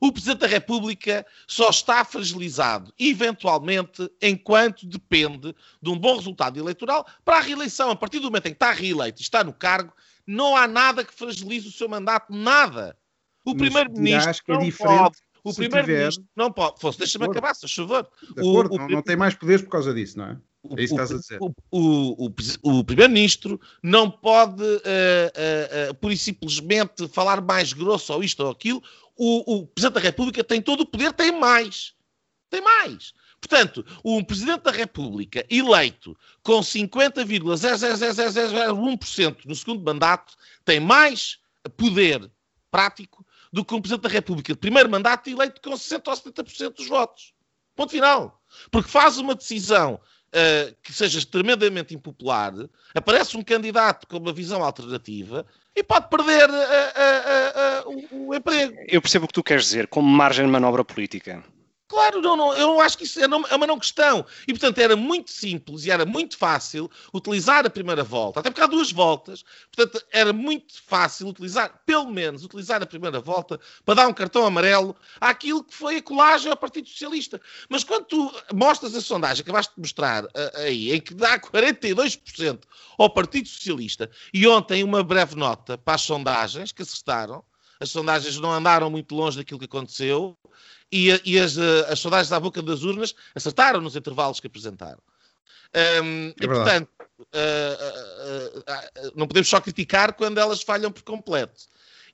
O Presidente da República só está fragilizado, eventualmente, enquanto depende de um bom resultado eleitoral para a reeleição. A partir do momento em que está reeleito e está no cargo, não há nada que fragilize o seu mandato, nada. O Primeiro-Ministro é diferente pode o primeiro-ministro não pode. Fosse, deixa-me acabar, se acordo, o, o, não, não, tem mais poderes por causa disso, não é? É isso que estás a dizer. O, o primeiro-ministro não pode, uh, uh, uh, pura e simplesmente, falar mais grosso ou isto ou aquilo. O, Presidente da República tem todo o poder, tem mais. Tem mais. Portanto, um Presidente da República eleito com 50,00001% no segundo mandato tem mais poder prático do que um Presidente da República de primeiro mandato eleito com 60% ou 70% dos votos. Ponto final. Porque faz uma decisão uh, que seja tremendamente impopular, aparece um candidato com uma visão alternativa e pode perder uh, uh, o, o emprego. Eu percebo o que tu queres dizer, como margem de manobra política. Claro, não, não, eu acho que isso é, é uma não questão. E, portanto, era muito simples e era muito fácil utilizar a primeira volta, até porque há duas voltas, portanto, era muito fácil utilizar, pelo menos, utilizar a primeira volta para dar um cartão amarelo àquilo que foi a colagem ao Partido Socialista. Mas quando tu mostras a sondagem, acabaste de mostrar aí, em que dá 42% ao Partido Socialista, e ontem uma breve nota para as sondagens que acertaram, as sondagens não andaram muito longe daquilo que aconteceu, e, e as, eh, as sondagens à boca das urnas acertaram nos intervalos que apresentaram. Um, é e, portanto, uh, uh, uh, não podemos só criticar quando elas falham por completo.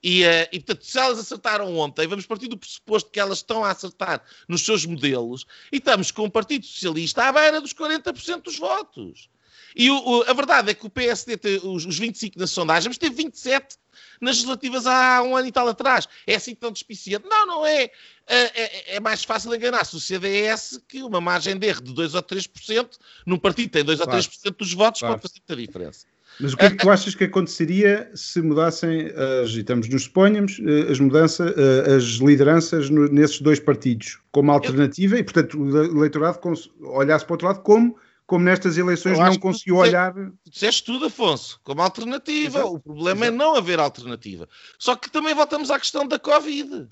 E, e, portanto, se elas acertaram ontem, vamos partir do pressuposto que elas estão a acertar nos seus modelos e estamos com o Partido Socialista à beira dos 40% dos votos. E o, o, a verdade é que o PSD tem os, os 25 na sondagem, mas teve 27 nas legislativas há um ano e tal atrás. É assim tão despiciante? Não, não é. É, é, mais fácil enganar-se o CDS que uma margem de erro de 2 ou 3%, num partido que tem 2 claro. ou 3% dos votos, claro. pode fazer muita diferença. Mas o que é que tu achas que aconteceria se mudassem, as, e estamos nos suponhamos, eh, as mudanças, eh, as lideranças nesses dois partidos, como alternativa, Eu... e portanto o eleitorado olhasse para o outro lado como como nestas eleições não conseguiu tu olhar. Disseste tudo, Afonso, como alternativa. Exato. O problema é Exato. é não haver alternativa. Só que também voltamos à questão da Covid.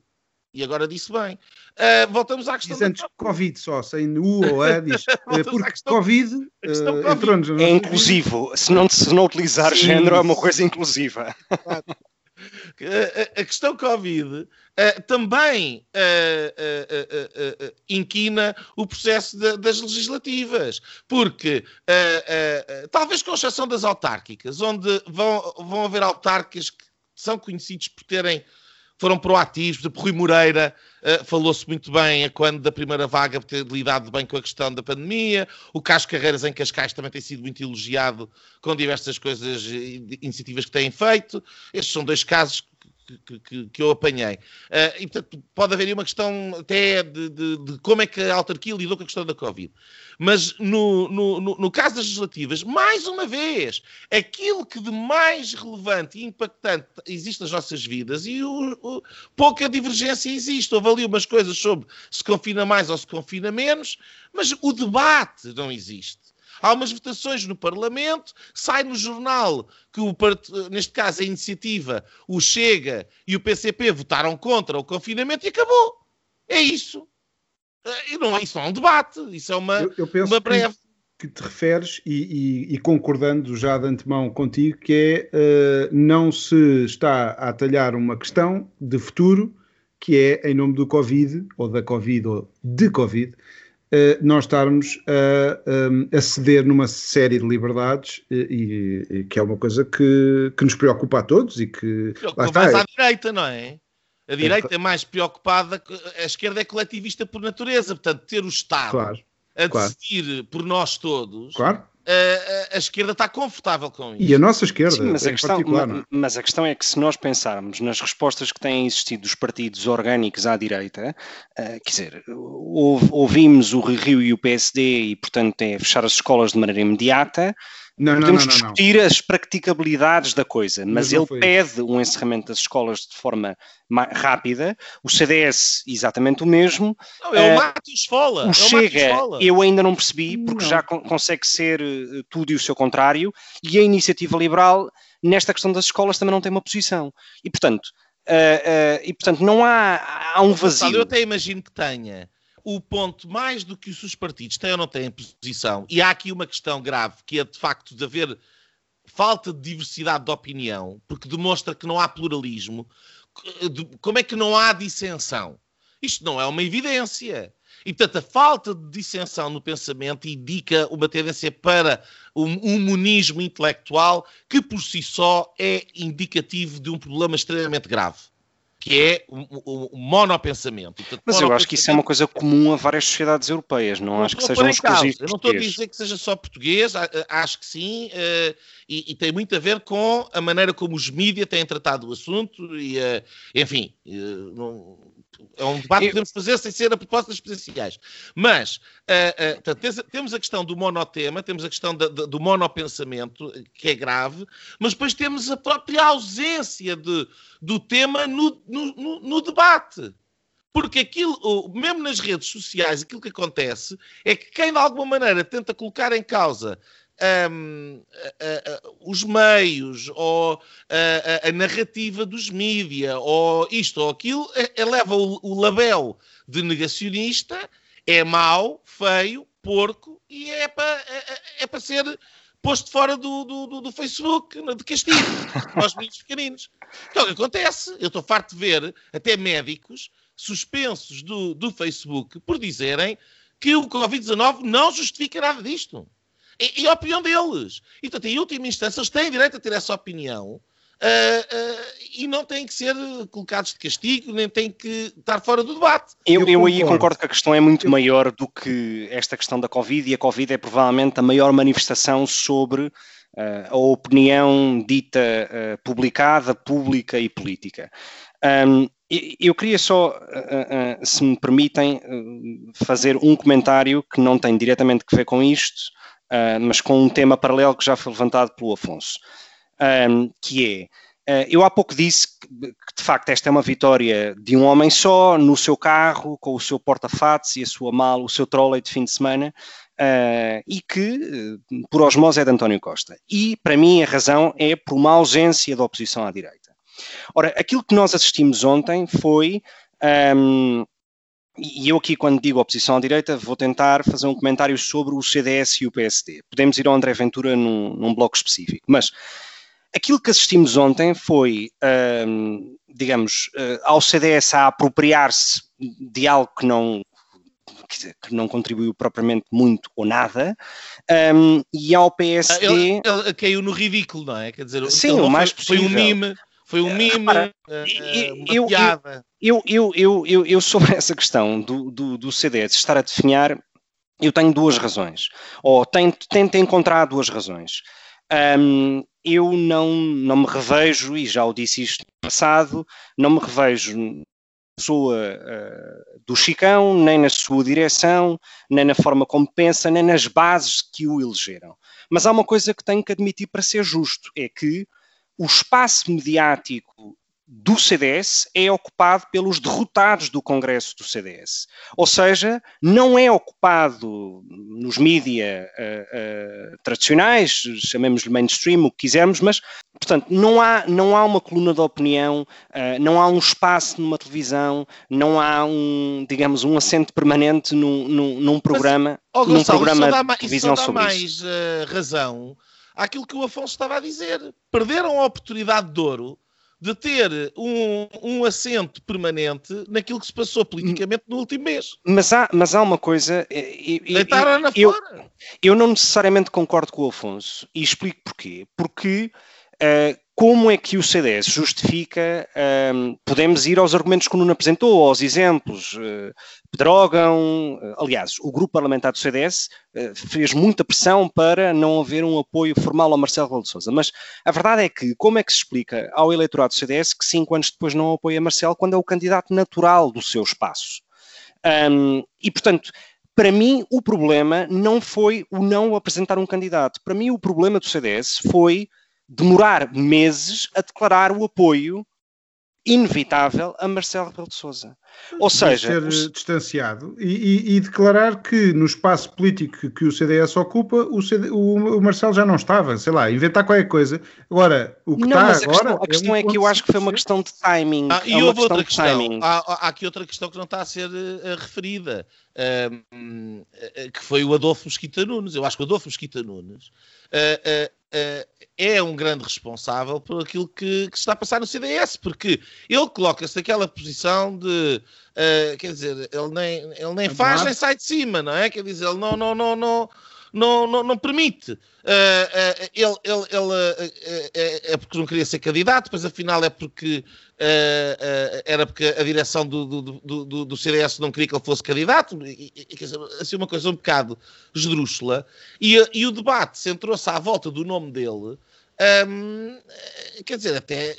E agora disse bem. Uh, voltamos à questão diz antes da Covid só, sem U ou A, diz. Eh, porque questão, Covid, uh, COVID. É inclusivo. Se não, se não utilizar Sim. género, é uma coisa inclusiva. Claro. A, a, questão Covid uh, também uh, uh, inquina o processo de, das legislativas, porque talvez com exceção das autárquicas, onde vão, vão haver autárquicas que são conhecidos por terem foram proativos. Exemplo, Rui Moreira uh, falou-se muito bem a quando da primeira vaga ter lidado bem com a questão da pandemia. O Carlos Carreiras em Cascais também tem sido muito elogiado com diversas coisas, iniciativas que têm feito. Estes são dois casos que, que, que, eu apanhei. Uh, e, portanto, pode haver aí uma questão até de, de, de, como é que a autarquia lidou com a questão da Covid. Mas no, no, no, no, caso das legislativas, mais uma vez, aquilo que de mais relevante e impactante existe nas nossas vidas e o, o, pouca divergência existe. Houve ali umas coisas sobre se confina mais ou se confina menos, mas o debate não existe. Há umas votações no Parlamento, sai no jornal que, o, neste caso, a iniciativa, o Chega e o PCP votaram contra o confinamento e acabou. É isso. E não, isso não é um debate, isso é uma, eu, eu uma breve. Que, que te referes, e, e, e, concordando já de antemão contigo, que é uh, não se está a atalhar uma questão de futuro que é em nome do Covid, ou da Covid, ou de Covid, nós estarmos a, a, ceder numa série de liberdades e, e, que é uma coisa que, que nos preocupa a todos e que está. Mais à direita, não é? A direita é, é mais preocupada, a esquerda é coletivista por natureza, portanto, ter o Estado claro, a decidir claro. por nós todos. Claro a, a, esquerda está confortável com isso. E a nossa esquerda, Sim, mas, a questão, é? mas a questão é que se nós pensarmos nas respostas que têm existido dos partidos orgânicos à direita, uh, quer dizer, ouvimos o Rio e o PSD e, portanto, é fechar as escolas de maneira imediata, não, Podemos não, não, discutir as practicabilidades da coisa, mas, mas ele pede um encerramento das escolas de forma rápida. O CDS, exatamente o mesmo. Não, é o uh, Mato Esfola. O é Chega, eu ainda não percebi, porque já consegue ser uh, tudo e o seu contrário. E a Iniciativa Liberal, nesta questão das escolas, também não tem uma posição. E, portanto, uh, e, portanto não há, há um vazio. Eu até imagino que tenha o ponto, mais do que os partidos têm ou não têm posição, e há aqui uma questão grave, que é de facto de haver falta de diversidade de opinião, porque demonstra que não há pluralismo, como é que não há dissensão? Isto não é uma evidência. E, portanto, a falta de dissensão no pensamento indica uma tendência para um monismo intelectual que, por si só, é indicativo de um problema extremamente grave que é o, o, monopensamento. Portanto, Mas eu acho que isso é uma coisa comum a várias sociedades europeias, não, não acho que seja um exclusivo Eu não estou a dizer que seja só português, acho que sim, uh, e, e, tem muito a ver com a maneira como os mídias têm tratado o assunto, e uh, enfim, uh, não, é um debate que podemos fazer sem ser a propósito das presenciais. Mas uh, uh, temos a questão do monotema, temos a questão da, da, do monopensamento, que é grave, mas depois temos a própria ausência de, do tema no, no, no debate. Porque aquilo, mesmo nas redes sociais, aquilo que acontece é que quem de alguma maneira tenta colocar em causa um, os meios ou a, narrativa dos mídia ou isto ou aquilo, eleva o, o label de negacionista, é mau, feio, porco e é para é, é para ser posto fora do, do, do, Facebook de castigo para os meninos pequeninos. Então, o que acontece? Eu estou farto de ver até médicos suspensos do, do Facebook por dizerem que o Covid-19 não justifica nada disto. E, e, a opinião deles. E, portanto, em última instância, eles têm direito a ter essa opinião. Uh, uh, e não têm que ser colocados de castigo, nem têm que estar fora do debate. Eu, eu, eu aí concordo que a questão é muito eu... maior do que esta questão da Covid, e a Covid é provavelmente a maior manifestação sobre uh, a opinião dita publicada, pública e política. Um, eu queria só, se me permitem, fazer um comentário que não tem diretamente que ver com isto, uh, mas com um tema paralelo que já foi levantado pelo Afonso, um, que é, uh, eu há pouco disse que, que, de facto esta é uma vitória de um homem só, no seu carro, com o seu porta-fatos e a sua mala, o seu trolley de fim de semana, Uh, e que, por osmose, é de António Costa. E, para mim, a razão é por uma ausência de oposição à direita. Ora, aquilo que nós assistimos ontem foi um, e eu aqui, quando digo oposição à direita, vou tentar fazer um comentário sobre o CDS e o PSD. Podemos ir ao André Ventura num, num bloco específico, mas aquilo que assistimos ontem foi, hum, digamos, uh, ao CDS a apropriar-se de algo que não, que não contribuiu propriamente muito ou nada, um, e ao PSD... Ele, ele, caiu no ridículo, não é? Quer dizer, Sim, o mais foi, possível. Foi um mime foi um mime, Repara, uh, eu, piada. Eu, eu, eu, eu, eu, sobre essa questão do, do, do CDS estar a definhar, eu tenho duas razões. Ou tento, tento encontrar duas razões. Um, eu não, não me revejo, e já o disse isto no passado, não me revejo na pessoa uh, do Chicão, nem na sua direção, nem na forma como pensa, nem nas bases que o elegeram. Mas há uma coisa que tenho que admitir para ser justo, é que o espaço mediático do CDS é ocupado pelos derrotados do Congresso do CDS. Ou seja, não é ocupado nos mídias uh, uh, tradicionais, chamemos-lhe mainstream, o que quisermos, mas, portanto, não há, não há uma coluna de opinião, uh, não há um espaço numa televisão, não há um, digamos, um assento permanente num, num, num programa, mas, oh, num programa de televisão sobre mais, isso. mais razão àquilo que o Afonso estava a dizer. Perderam a oportunidade de ouro de ter um, um assento permanente naquilo que se passou politicamente no último mês. Mas há, mas há uma coisa. Deitaram na eu, fora. Eu não necessariamente concordo com o Afonso e explico porquê. Porque uh, como é que o CDS justifica? Um, podemos ir aos argumentos que o Nuno apresentou, aos exemplos. Uh, Pedrógão, uh, aliás, o grupo parlamentar do CDS uh, fez muita pressão para não haver um apoio formal ao Marcelo Rebelo de Sousa. Mas a verdade é que, como é que se explica ao eleitorado do CDS que cinco anos depois não apoia Marcelo quando é o candidato natural do seu espaço? Um, e, portanto, para mim, o problema não foi o não apresentar um candidato. Para mim, o problema do CDS foi demorar meses a declarar o apoio inevitável a Marcelo Rebelo de Sousa. Ou seja, ser os... distanciado e, e, e, declarar que no espaço político que o CDS ocupa, o, CD, o, o, Marcelo já não estava, sei lá, inventar qualquer coisa. Agora, o que não, está agora. A questão, a questão é, é, que eu acho que foi uma questão de timing. Ah, e é houve outra questão. Há, há, aqui outra questão que não está a ser uh, referida, uh, uh, que foi o Adolfo Mesquita Nunes. Eu acho que o Adolfo Mesquita Nunes uh, é um grande responsável por aquilo que, que, se está a passar no CDS, porque ele coloca-se naquela posição de, uh, quer dizer, ele nem, ele nem faz nem sai de cima, não é? Quer dizer, ele não, não, não, não, não, não, não permite. Uh, uh, ele ele, ele é, é porque não queria ser candidato, depois afinal é porque era porque a direção do, do, do, do, CDS não queria que ele fosse candidato, e, e, quer dizer, assim uma coisa um bocado esdrúxula, e, e o debate centrou-se à volta do nome dele, quer dizer, até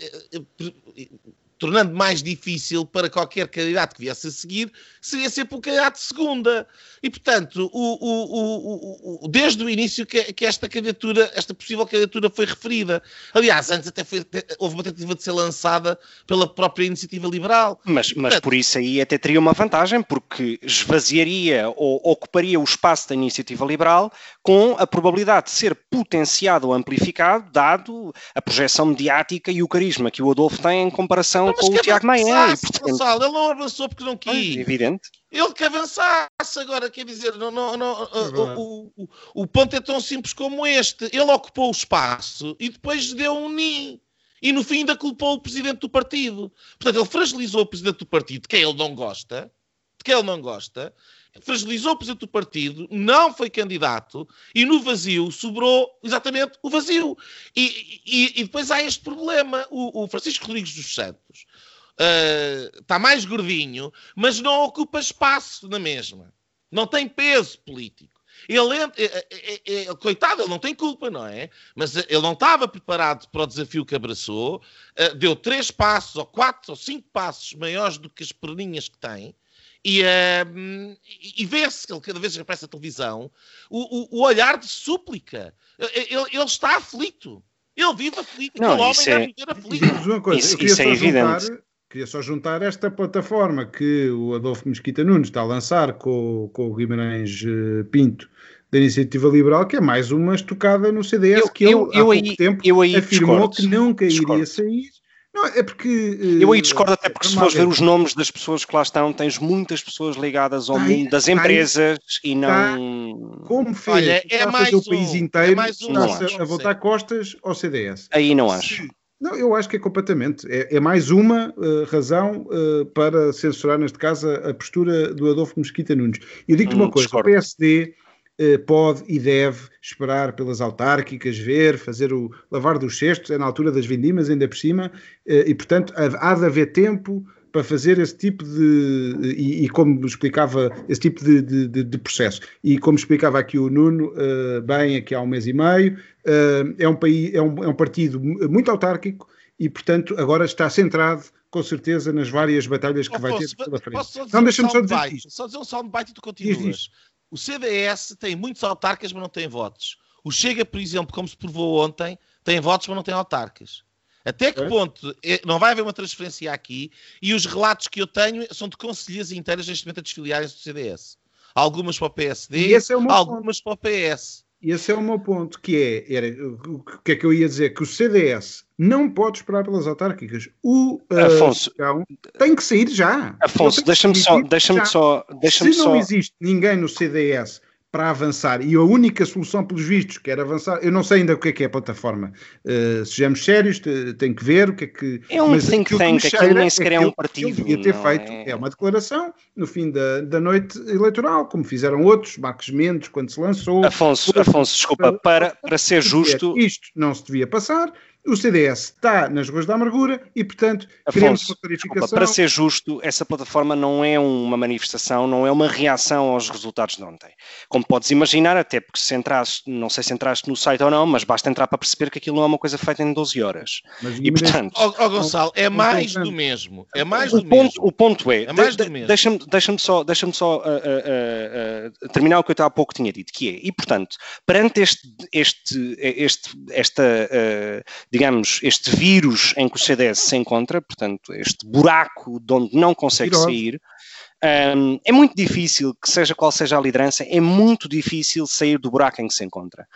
tornando mais difícil para qualquer candidato que viesse a seguir, seria sempre um candidato de segunda. E, portanto, o, o, o, desde o início que, que, esta candidatura, esta possível candidatura foi referida. Aliás, antes até foi, houve uma tentativa de ser lançada pela própria iniciativa liberal. Mas, mas portanto, por isso aí até teria uma vantagem, porque esvaziaria ou ocuparia o espaço da iniciativa liberal com a probabilidade de ser potenciado ou amplificado, dado a projeção mediática e o carisma que o Adolfo tem em comparação com o Tiago Maia. Portanto... Ele não avançou porque não quis. É evidente. Ele que avançasse agora, quer dizer, não, não, não, é o, o, o, ponto é tão simples como este. Ele ocupou o espaço e depois deu um ni. E no fim ainda culpou o presidente do partido. Portanto, ele fragilizou o presidente do partido, de quem ele não gosta, de quem ele não gosta, fragilizou o presidente do partido, não foi candidato e no vazio sobrou exatamente o vazio. E, e, e depois há este problema. O, o Francisco Rodrigues dos Santos uh, está mais gordinho, mas não ocupa espaço na mesma. Não tem peso político. Ele, é, é, é, coitado, ele não tem culpa, não é? Mas ele não estava preparado para o desafio que abraçou, uh, deu três passos, ou quatro, ou cinco passos maiores do que as perninhas que tem, e, uh, e vê-se que ele cada vez que aparece na televisão o, o, o, olhar de súplica. Ele, ele, está aflito. Ele vive aflito. Não, homem é... deve viver aflito. Uma coisa, isso, isso é evidente. Juntar, queria só juntar esta plataforma que o Adolfo Mesquita Nunes está a lançar com, com o Guimarães uh, Pinto da Iniciativa Liberal, que é mais uma estocada no CDS, eu, que ele, eu, há pouco aí, tempo afirmou discordo, que nunca discordo. iria sair não, é porque. Uh, eu aí discordo até porque, se fores ver os nomes das pessoas que lá estão, tens muitas pessoas ligadas ao mundo das empresas e não. como fez? Olha, é mais o país inteiro é mais um, a, a votar costas ao CDS. Aí não acho. Não, eu acho que é completamente. É, é mais uma uh, razão uh, para censurar, neste caso, a, a, postura do Adolfo Mesquita Nunes. E eu digo-te hum, uma coisa: discordo. o PSD eh, pode e deve esperar pelas autárquicas, ver, fazer o lavar dos cestos, é na altura das vindimas, ainda por cima, eh, e portanto há de haver tempo para fazer esse tipo de, e, e como explicava, esse tipo de, de, de, processo. E como explicava aqui o Nuno, uh, bem, aqui há um mês e meio, é, um país, é, um, é um partido muito autárquico e, portanto, agora está centrado com certeza nas várias batalhas que oh, vai ter pela frente. Não, deixa-me só dizer isto. Só dizer um soundbite e tu continuas. O CDS tem muitos autarcas, mas não tem votos. O Chega, por exemplo, como se provou ontem, tem votos, mas não tem autarcas. Até que é. ponto é, não vai haver uma transferência aqui e os relatos que eu tenho são de conselheiras inteiras neste momento a desfiliarem-se do CDS. Algumas para o PSD, é algumas ponto. para o PS. Esse é o meu ponto, que é, era, o que é que eu ia dizer? Que o CDS não pode esperar pelas autárquicas. O uh, Afonso tem que sair já. Afonso, deixa-me só, deixa-me só, deixa Se só... não existe ninguém no CDS para avançar. E a única solução, pelos vistos, que era avançar, eu não sei ainda o que é que é a plataforma. Uh, sejamos sérios, tem que ver o que é que. É um think tank, aquilo nem sequer é, é um partido. Devia ter feito é... é... uma declaração no fim da, da noite eleitoral, como fizeram outros, Marcos Mendes, quando se lançou. Afonso, Afonso desculpa, para, para ser justo. Isto não se devia passar o CDS está nas ruas da amargura e, portanto, Afonso, queremos uma clarificação. Desculpa, para ser justo, essa plataforma não é uma manifestação, não é uma reação aos resultados de ontem. Como podes imaginar, até porque se entraste, não sei se entraste no site ou não, mas basta entrar para perceber que aquilo não é uma coisa feita em 12 horas. Mas, e, portanto... Ó oh, oh, Gonçalo, é mais do mesmo. É mais do o ponto, mesmo. O ponto é, é mais de, do mesmo. deixa-me deixa só, deixa só uh, uh, uh, terminar o que eu há pouco tinha dito, que é, e portanto, perante este, este, este esta digamos, este vírus em que o CDS se encontra, portanto, este buraco de onde não consegue sair, um, é muito difícil, que seja qual seja a liderança, é muito difícil sair do buraco em que se encontra.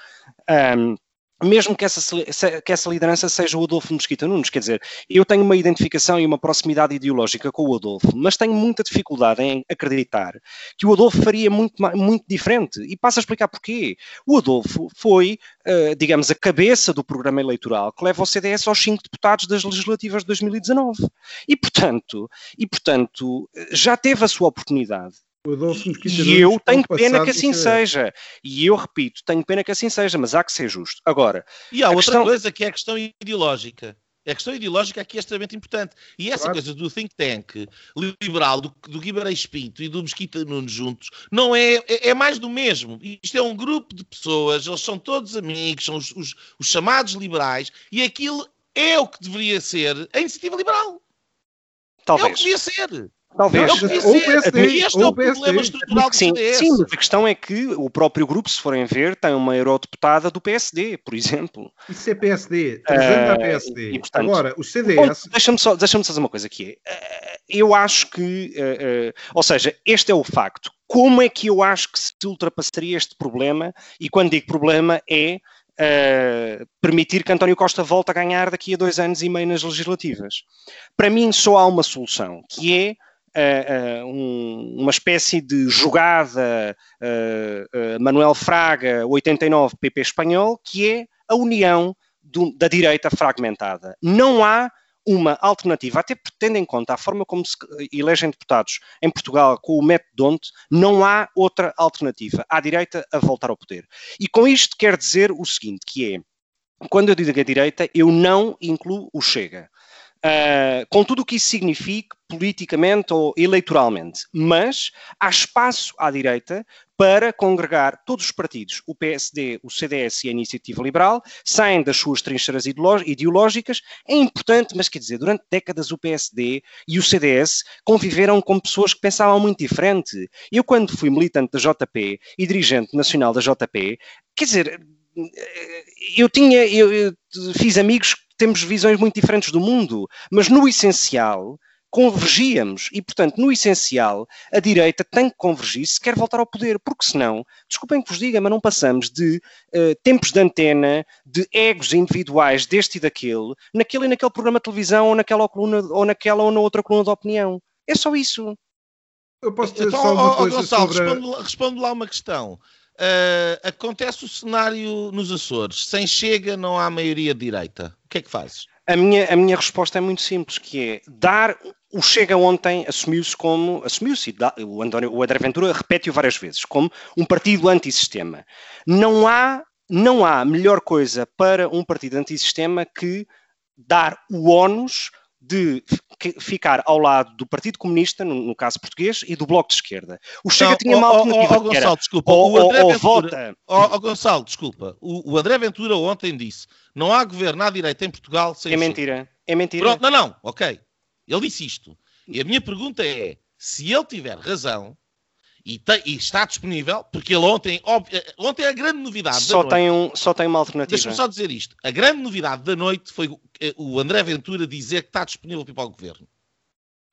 Um, mesmo que essa, que essa liderança seja o Adolfo Mesquita Nunes. Quer dizer, eu tenho uma identificação e uma proximidade ideológica com o Adolfo, mas tenho muita dificuldade em acreditar que o Adolfo faria muito, muito diferente. E passo a explicar porquê. O Adolfo foi, uh, digamos, a cabeça do programa eleitoral que leva o CDS aos cinco deputados das legislativas de 2019. E, portanto, e, portanto já teve a sua oportunidade e eu tenho pena que assim seja. E eu repito, tenho pena que assim seja, mas há que ser justo. Agora. E há outra questão... coisa que é a questão ideológica. A questão ideológica aqui é extremamente importante. E essa claro. coisa do think tank liberal, do, do Guimarães Pinto e do Mesquita Nunes juntos, não é, é, é, mais do mesmo. Isto é um grupo de pessoas, eles são todos amigos, são os, os, os chamados liberais, e aquilo é o que deveria ser a iniciativa liberal. Talvez. É o que devia ser. Talvez. Não, ou o PSD, este é o problema estrutural do sim, CDS. Sim, a questão é que o próprio grupo, se forem ver, tem uma eurodeputada do PSD, por exemplo. Isso é PSD, uh, a PSD. E, portanto, Agora, o CDS... Deixa-me só, deixa só dizer uma coisa que é, uh, eu acho que, uh, ou seja, este é o facto. Como é que eu acho que se ultrapassaria este problema? E quando digo problema é Uh, permitir que António Costa volte a ganhar daqui a dois anos e meio nas legislativas. Para mim, só há uma solução, que é um, uma espécie de jogada Manuel Fraga 89 PP espanhol, que é a união do, da direita fragmentada. Não há uma alternativa, até tendo em conta a forma como se elegem deputados em Portugal com o método Donte, não há outra alternativa à direita a voltar ao poder. E com isto quer dizer o seguinte, que é, quando eu digo a direita, eu não incluo o Chega uh, com tudo o que isso signifique politicamente ou eleitoralmente. Mas há espaço à direita para congregar todos os partidos, o PSD, o CDS e a Iniciativa Liberal, saem das suas trincheiras ideológicas. É importante, mas quer dizer, durante décadas o PSD e o CDS conviveram com pessoas que pensavam muito diferente. Eu, quando fui militante da JP e dirigente nacional da JP, quer dizer, eu tinha, eu, eu fiz amigos temos visões muito diferentes do mundo, mas no essencial convergíamos e, portanto, no essencial, a direita tem que convergir se quer voltar ao poder, porque senão, desculpem que vos diga, mas não passamos de uh, tempos de antena, de egos individuais deste e daquele, naquele e naquele programa de televisão, ou naquela coluna, ou naquela ou na outra coluna de opinião. É só isso. Eu posso dizer então, só uma coisa Gonçalo, sobre... responde, responde lá uma questão. Uh, acontece o cenário nos Açores. Sem chega, não há maioria direita. O que é que fazes? A minha, a minha resposta é muito simples, que é dar... O Chega ontem assumiu-se como... Assumiu-se, o, o André Ventura repete-o várias vezes, como um partido antissistema. Não há, não há melhor coisa para um partido antissistema que dar o ónus de ficar ao lado do Partido Comunista, no, no, caso português, e do Bloco de Esquerda. O Chega não, tinha uma alternativa. Oh, oh, Gonçalo, era, desculpa. Ou, o André ou, Ventura, oh, oh, Gonçalo, desculpa. O, o, André Ventura ontem disse: não há governo à direita em Portugal sem. É mentira. É mentira. Pronto, não, não, ok. Ele disse isto. E a minha pergunta é: se ele tiver razão, e, tem, e, está disponível, porque ele ontem, eh, ontem a grande novidade só da tem noite, um, só tem uma alternativa. Deixa-me só dizer isto. A grande novidade da noite foi o André Ventura dizer que está disponível para o governo.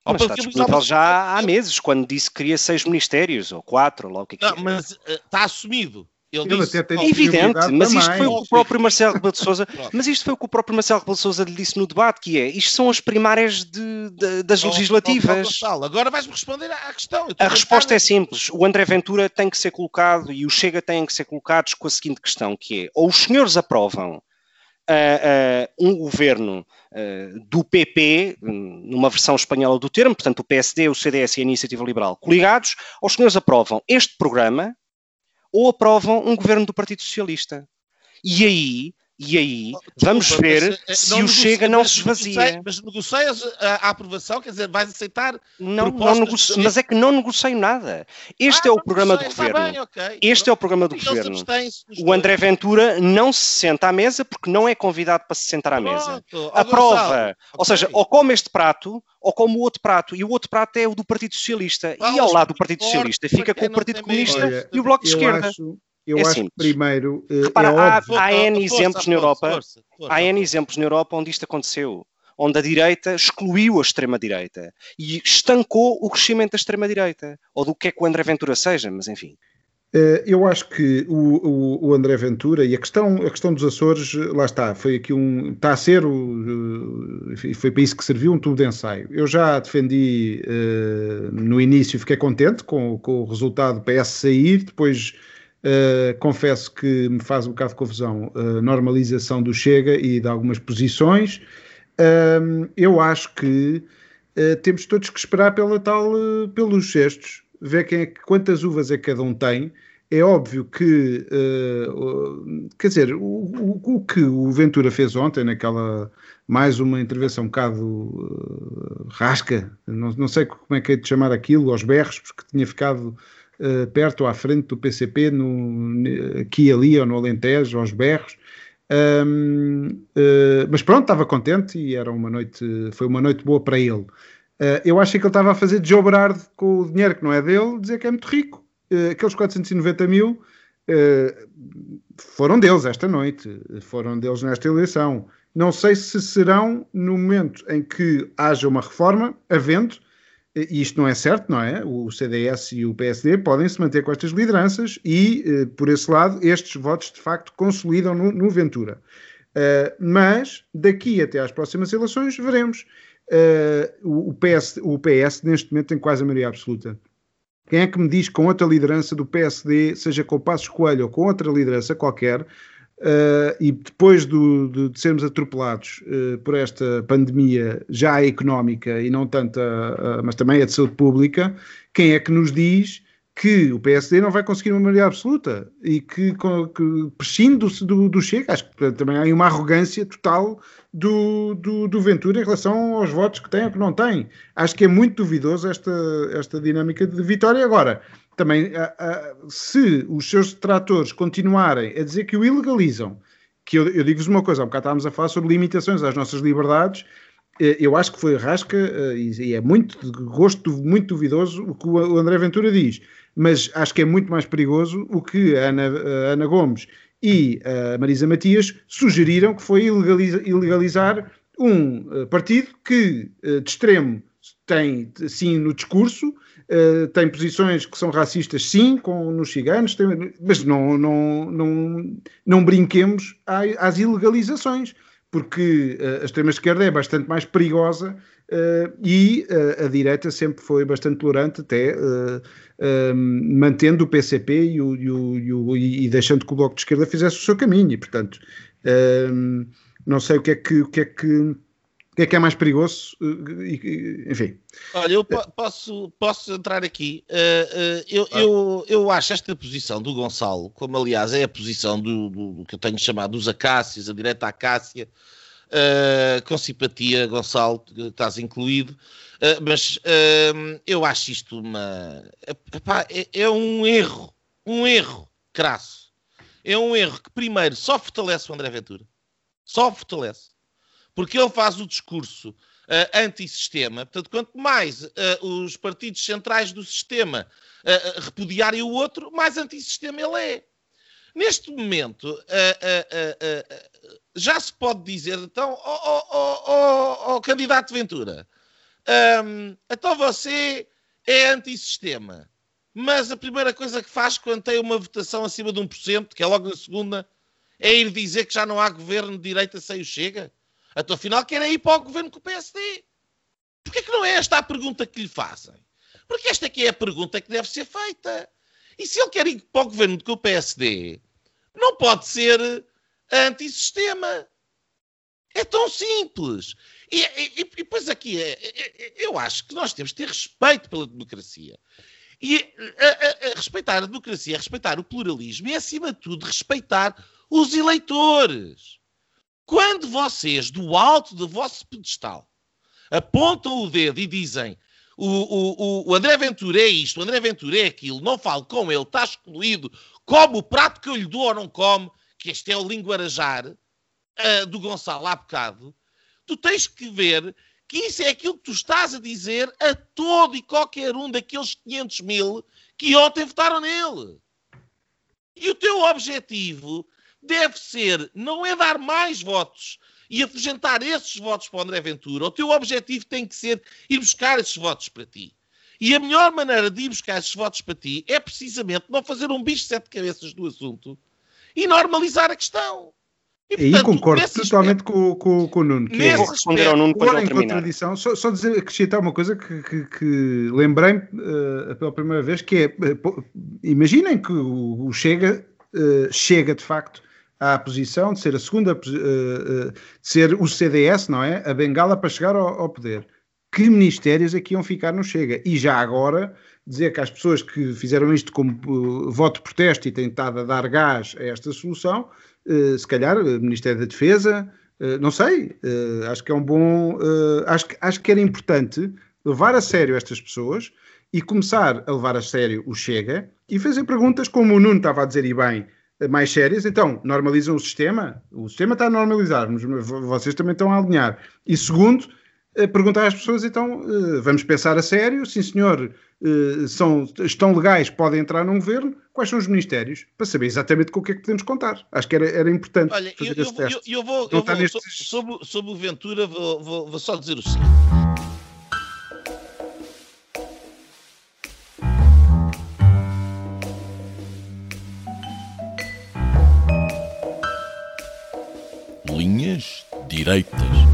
Mas está disponível já há meses, quando disse que queria seis ministérios, ou quatro, ou lá o que é que Não, mas uh, está assumido. Ele, Ele disse, até tem "Oh, É evidente, mas isto foi o que o próprio Marcelo Rebelo de Sousa, mas isto foi o que o próprio Marcelo Rebelo de Sousa lhe disse no debate, que é, isto são as primárias de- de- das oh, oh, legislativas. Gonçalo, agora vais-me responder à questão. A resposta é simples. O André Ventura tem que ser colocado e o Chega têm que ser colocados com a seguinte questão, que é, ou os senhores aprovam ah, ah, um governo ah, do PP, numa versão espanhola do termo, portanto o PSD, o CDS e a Iniciativa Liberal coligados, ou os senhores aprovam este programa ou aprovam um governo do Partido Socialista. E aí, e aí, vamos Desculpa, ver mas, eh, se não o Chega não se esvazia. Mas negocias a, a aprovação, quer dizer, vais aceitar. Não, não negocio- de- mas é que não negocio nada. Este Ah, é o não programa do negocias, governo. bem, ok. Este é o programa do se governo. O André. Ventura não se senta à mesa porque não é convidado para se sentar à mesa. Pronto, ó, Aprova, Gonçalo, ou seja, ou come este prato ou come o outro prato. E o outro prato é o do Partido Socialista. E ao lado do Partido Socialista fica com o Partido Comunista medo. e o Bloco de Esquerda. Acho, eu É acho simples. que primeiro eh, Repara, é há- óbvio. há N Força, exemplos na Europa. força, força, Há N força. exemplos na Europa onde isto aconteceu. Onde a direita excluiu a extrema-direita e estancou o crescimento da extrema-direita. Ou do que é que o André Ventura seja, mas enfim. Eh, Eu acho que o, o- o André Ventura e a questão, a questão dos Açores, lá está, foi aqui um. Está a ser, o, eh, foi para isso que serviu um tubo de ensaio. Eu já defendi eh, no início, fiquei contente com, com o resultado do PS sair, depois. Eh, confesso que me faz um bocado de confusão a normalização do Chega e de algumas posições. Eu acho que eh, temos todos que esperar pela tal, eh, pelos gestos, ver quem é, quantas uvas é que cada um tem. É óbvio que, quer dizer, o, o- o que o Ventura fez ontem, naquela mais uma intervenção um bocado rasca, não, não sei como é que é de chamar aquilo, aos berros, porque tinha ficado eh, perto ou à frente do PCP, no, aqui ali, ou no Alentejo, aos berros. Um, uh, mas pronto, estava contente e era uma noite, foi uma noite boa para ele. Uh, eu acho que ele estava a fazer de Joe Brard com o dinheiro que não é dele, dizer que é muito rico. Aqueles 490 mil foram deles esta noite, foram deles nesta eleição. Não sei se serão no momento em que haja uma reforma, havendo, e isto não é certo, não é? O CDS e o PSD podem se manter com estas lideranças e, eh, por esse lado, estes votos de facto consolidam no, no Ventura. Uh, mas daqui até às próximas eleições veremos. Uh, o, PS, o PS neste momento tem quase a maioria absoluta. Quem é que me diz que com outra liderança do PSD, seja com o Passos Coelho ou com outra liderança qualquer, Uh, e depois do, de, de, sermos atropelados uh, por esta pandemia já económica e não tanto, a, a, mas também a de saúde pública, quem é que nos diz que o PSD não vai conseguir uma maioria absoluta e que, que prescinde do, do, do Chega? Acho que também há uma arrogância total do, do, do, Ventura em relação aos votos que tem ou que não tem. Acho que é muito duvidoso esta, esta dinâmica de vitória. Agora, também, se os seus detratores continuarem a dizer que o ilegalizam, que eu, eu digo-vos uma coisa, há um bocado estávamos a falar sobre limitações às nossas liberdades, eu acho que foi rasca e é muito de gosto muito duvidoso o que o André Ventura diz, mas acho que é muito mais perigoso o que a Ana, a Ana Gomes e a Marisa Matias sugeriram que foi ilegalizar, ilegalizar um partido que de extremo tem sim no discurso, Uh, tem posições que são racistas, sim, com, nos ciganos, tem, mas não, não, não, não brinquemos às ilegalizações, porque uh, a extrema-esquerda é bastante mais perigosa uh, e a direita sempre foi bastante tolerante, até mantendo o PCP e, o, e, o, e, deixando que o Bloco de Esquerda fizesse o seu caminho. E, portanto, não sei o que é que. O que é que o que é que é mais perigoso? Enfim. Olha, eu posso, posso entrar aqui. Uh, uh, eu, eu, eu acho esta posição do Gonçalo, como aliás é a posição do, do, do que eu tenho chamado dos acácios, a direita acácia, com simpatia, Gonçalo, estás incluído, mas eu acho isto uma. Epá, é, é um erro, um erro crasso. É um erro que, primeiro, só fortalece o André Ventura. Só fortalece porque ele faz o discurso uh, antissistema. Portanto, quanto mais uh, os partidos centrais do sistema uh, repudiarem o outro, mais antissistema ele é. Neste momento, já se pode dizer, então, ó oh, oh, oh, candidato Ventura, um, então você é antissistema. mas a primeira coisa que faz quando tem uma votação acima de 1%, que é logo na segunda, é ir dizer que já não há governo de direita sem o Chega? Então, afinal, querem ir para o governo com o PSD. Porquê que não é esta a pergunta que lhe fazem? Porque esta aqui é a pergunta que deve ser feita. E se ele quer ir para o governo com o PSD, não pode ser antissistema. É tão simples. E, e, e depois aqui, é, é, é, eu acho que nós temos de ter respeito pela democracia. E a, a, a respeitar a democracia, a respeitar o pluralismo e, acima de tudo, respeitar os eleitores. Quando vocês, do alto do vosso pedestal, apontam o dedo e dizem o, o, o André Ventura é isto, o André Ventura é aquilo, não falo com ele, está excluído, come o prato que eu lhe dou ou não come, que este é o linguarajar uh, do Gonçalo há bocado, tu tens que ver que isso é aquilo que tu estás a dizer a todo e qualquer um daqueles 500 mil que ontem votaram nele. E o teu objetivo deve ser, não é dar mais votos e afugentar esses votos para o André Ventura. O teu objetivo tem que ser ir buscar esses votos para ti. E a melhor maneira de ir buscar esses votos para ti é precisamente não fazer um bicho de sete cabeças do assunto e normalizar a questão. E, portanto, Aí concordo totalmente com, com, com o Nuno. Que é, responder ao Nuno para em contradição, só, só dizer, acrescentar uma coisa que, que, que lembrei uh, pela primeira vez, que é, uh, imaginem que o, o Chega uh, chega de facto à posição de ser a segunda, de ser o CDS, não é? A bengala para chegar ao, ao poder. Que ministérios aqui é iam ficar no Chega? E já agora dizer que as pessoas que fizeram isto como uh, voto de protesto e têm estado a dar gás a esta solução, se calhar o Ministério da Defesa, não sei, acho que é um bom, acho, acho que era importante levar a sério estas pessoas e começar a levar a sério o Chega e fazer perguntas como o Nuno estava a dizer e bem, mais sérias, então normalizam o sistema, o sistema está a normalizar, mas vocês também estão a alinhar. E segundo, perguntar às pessoas, então, vamos pensar a sério, sim senhor, uh, são, estão legais, podem entrar num governo, quais são os ministérios, para saber exatamente com o que é que podemos contar. Acho que era, era importante Olha, fazer eu, esse eu, teste. Eu, eu vou, eu vou nestes... sobre, sobre o Ventura, vou, vou, vou só dizer o seguinte. Linhas direitas.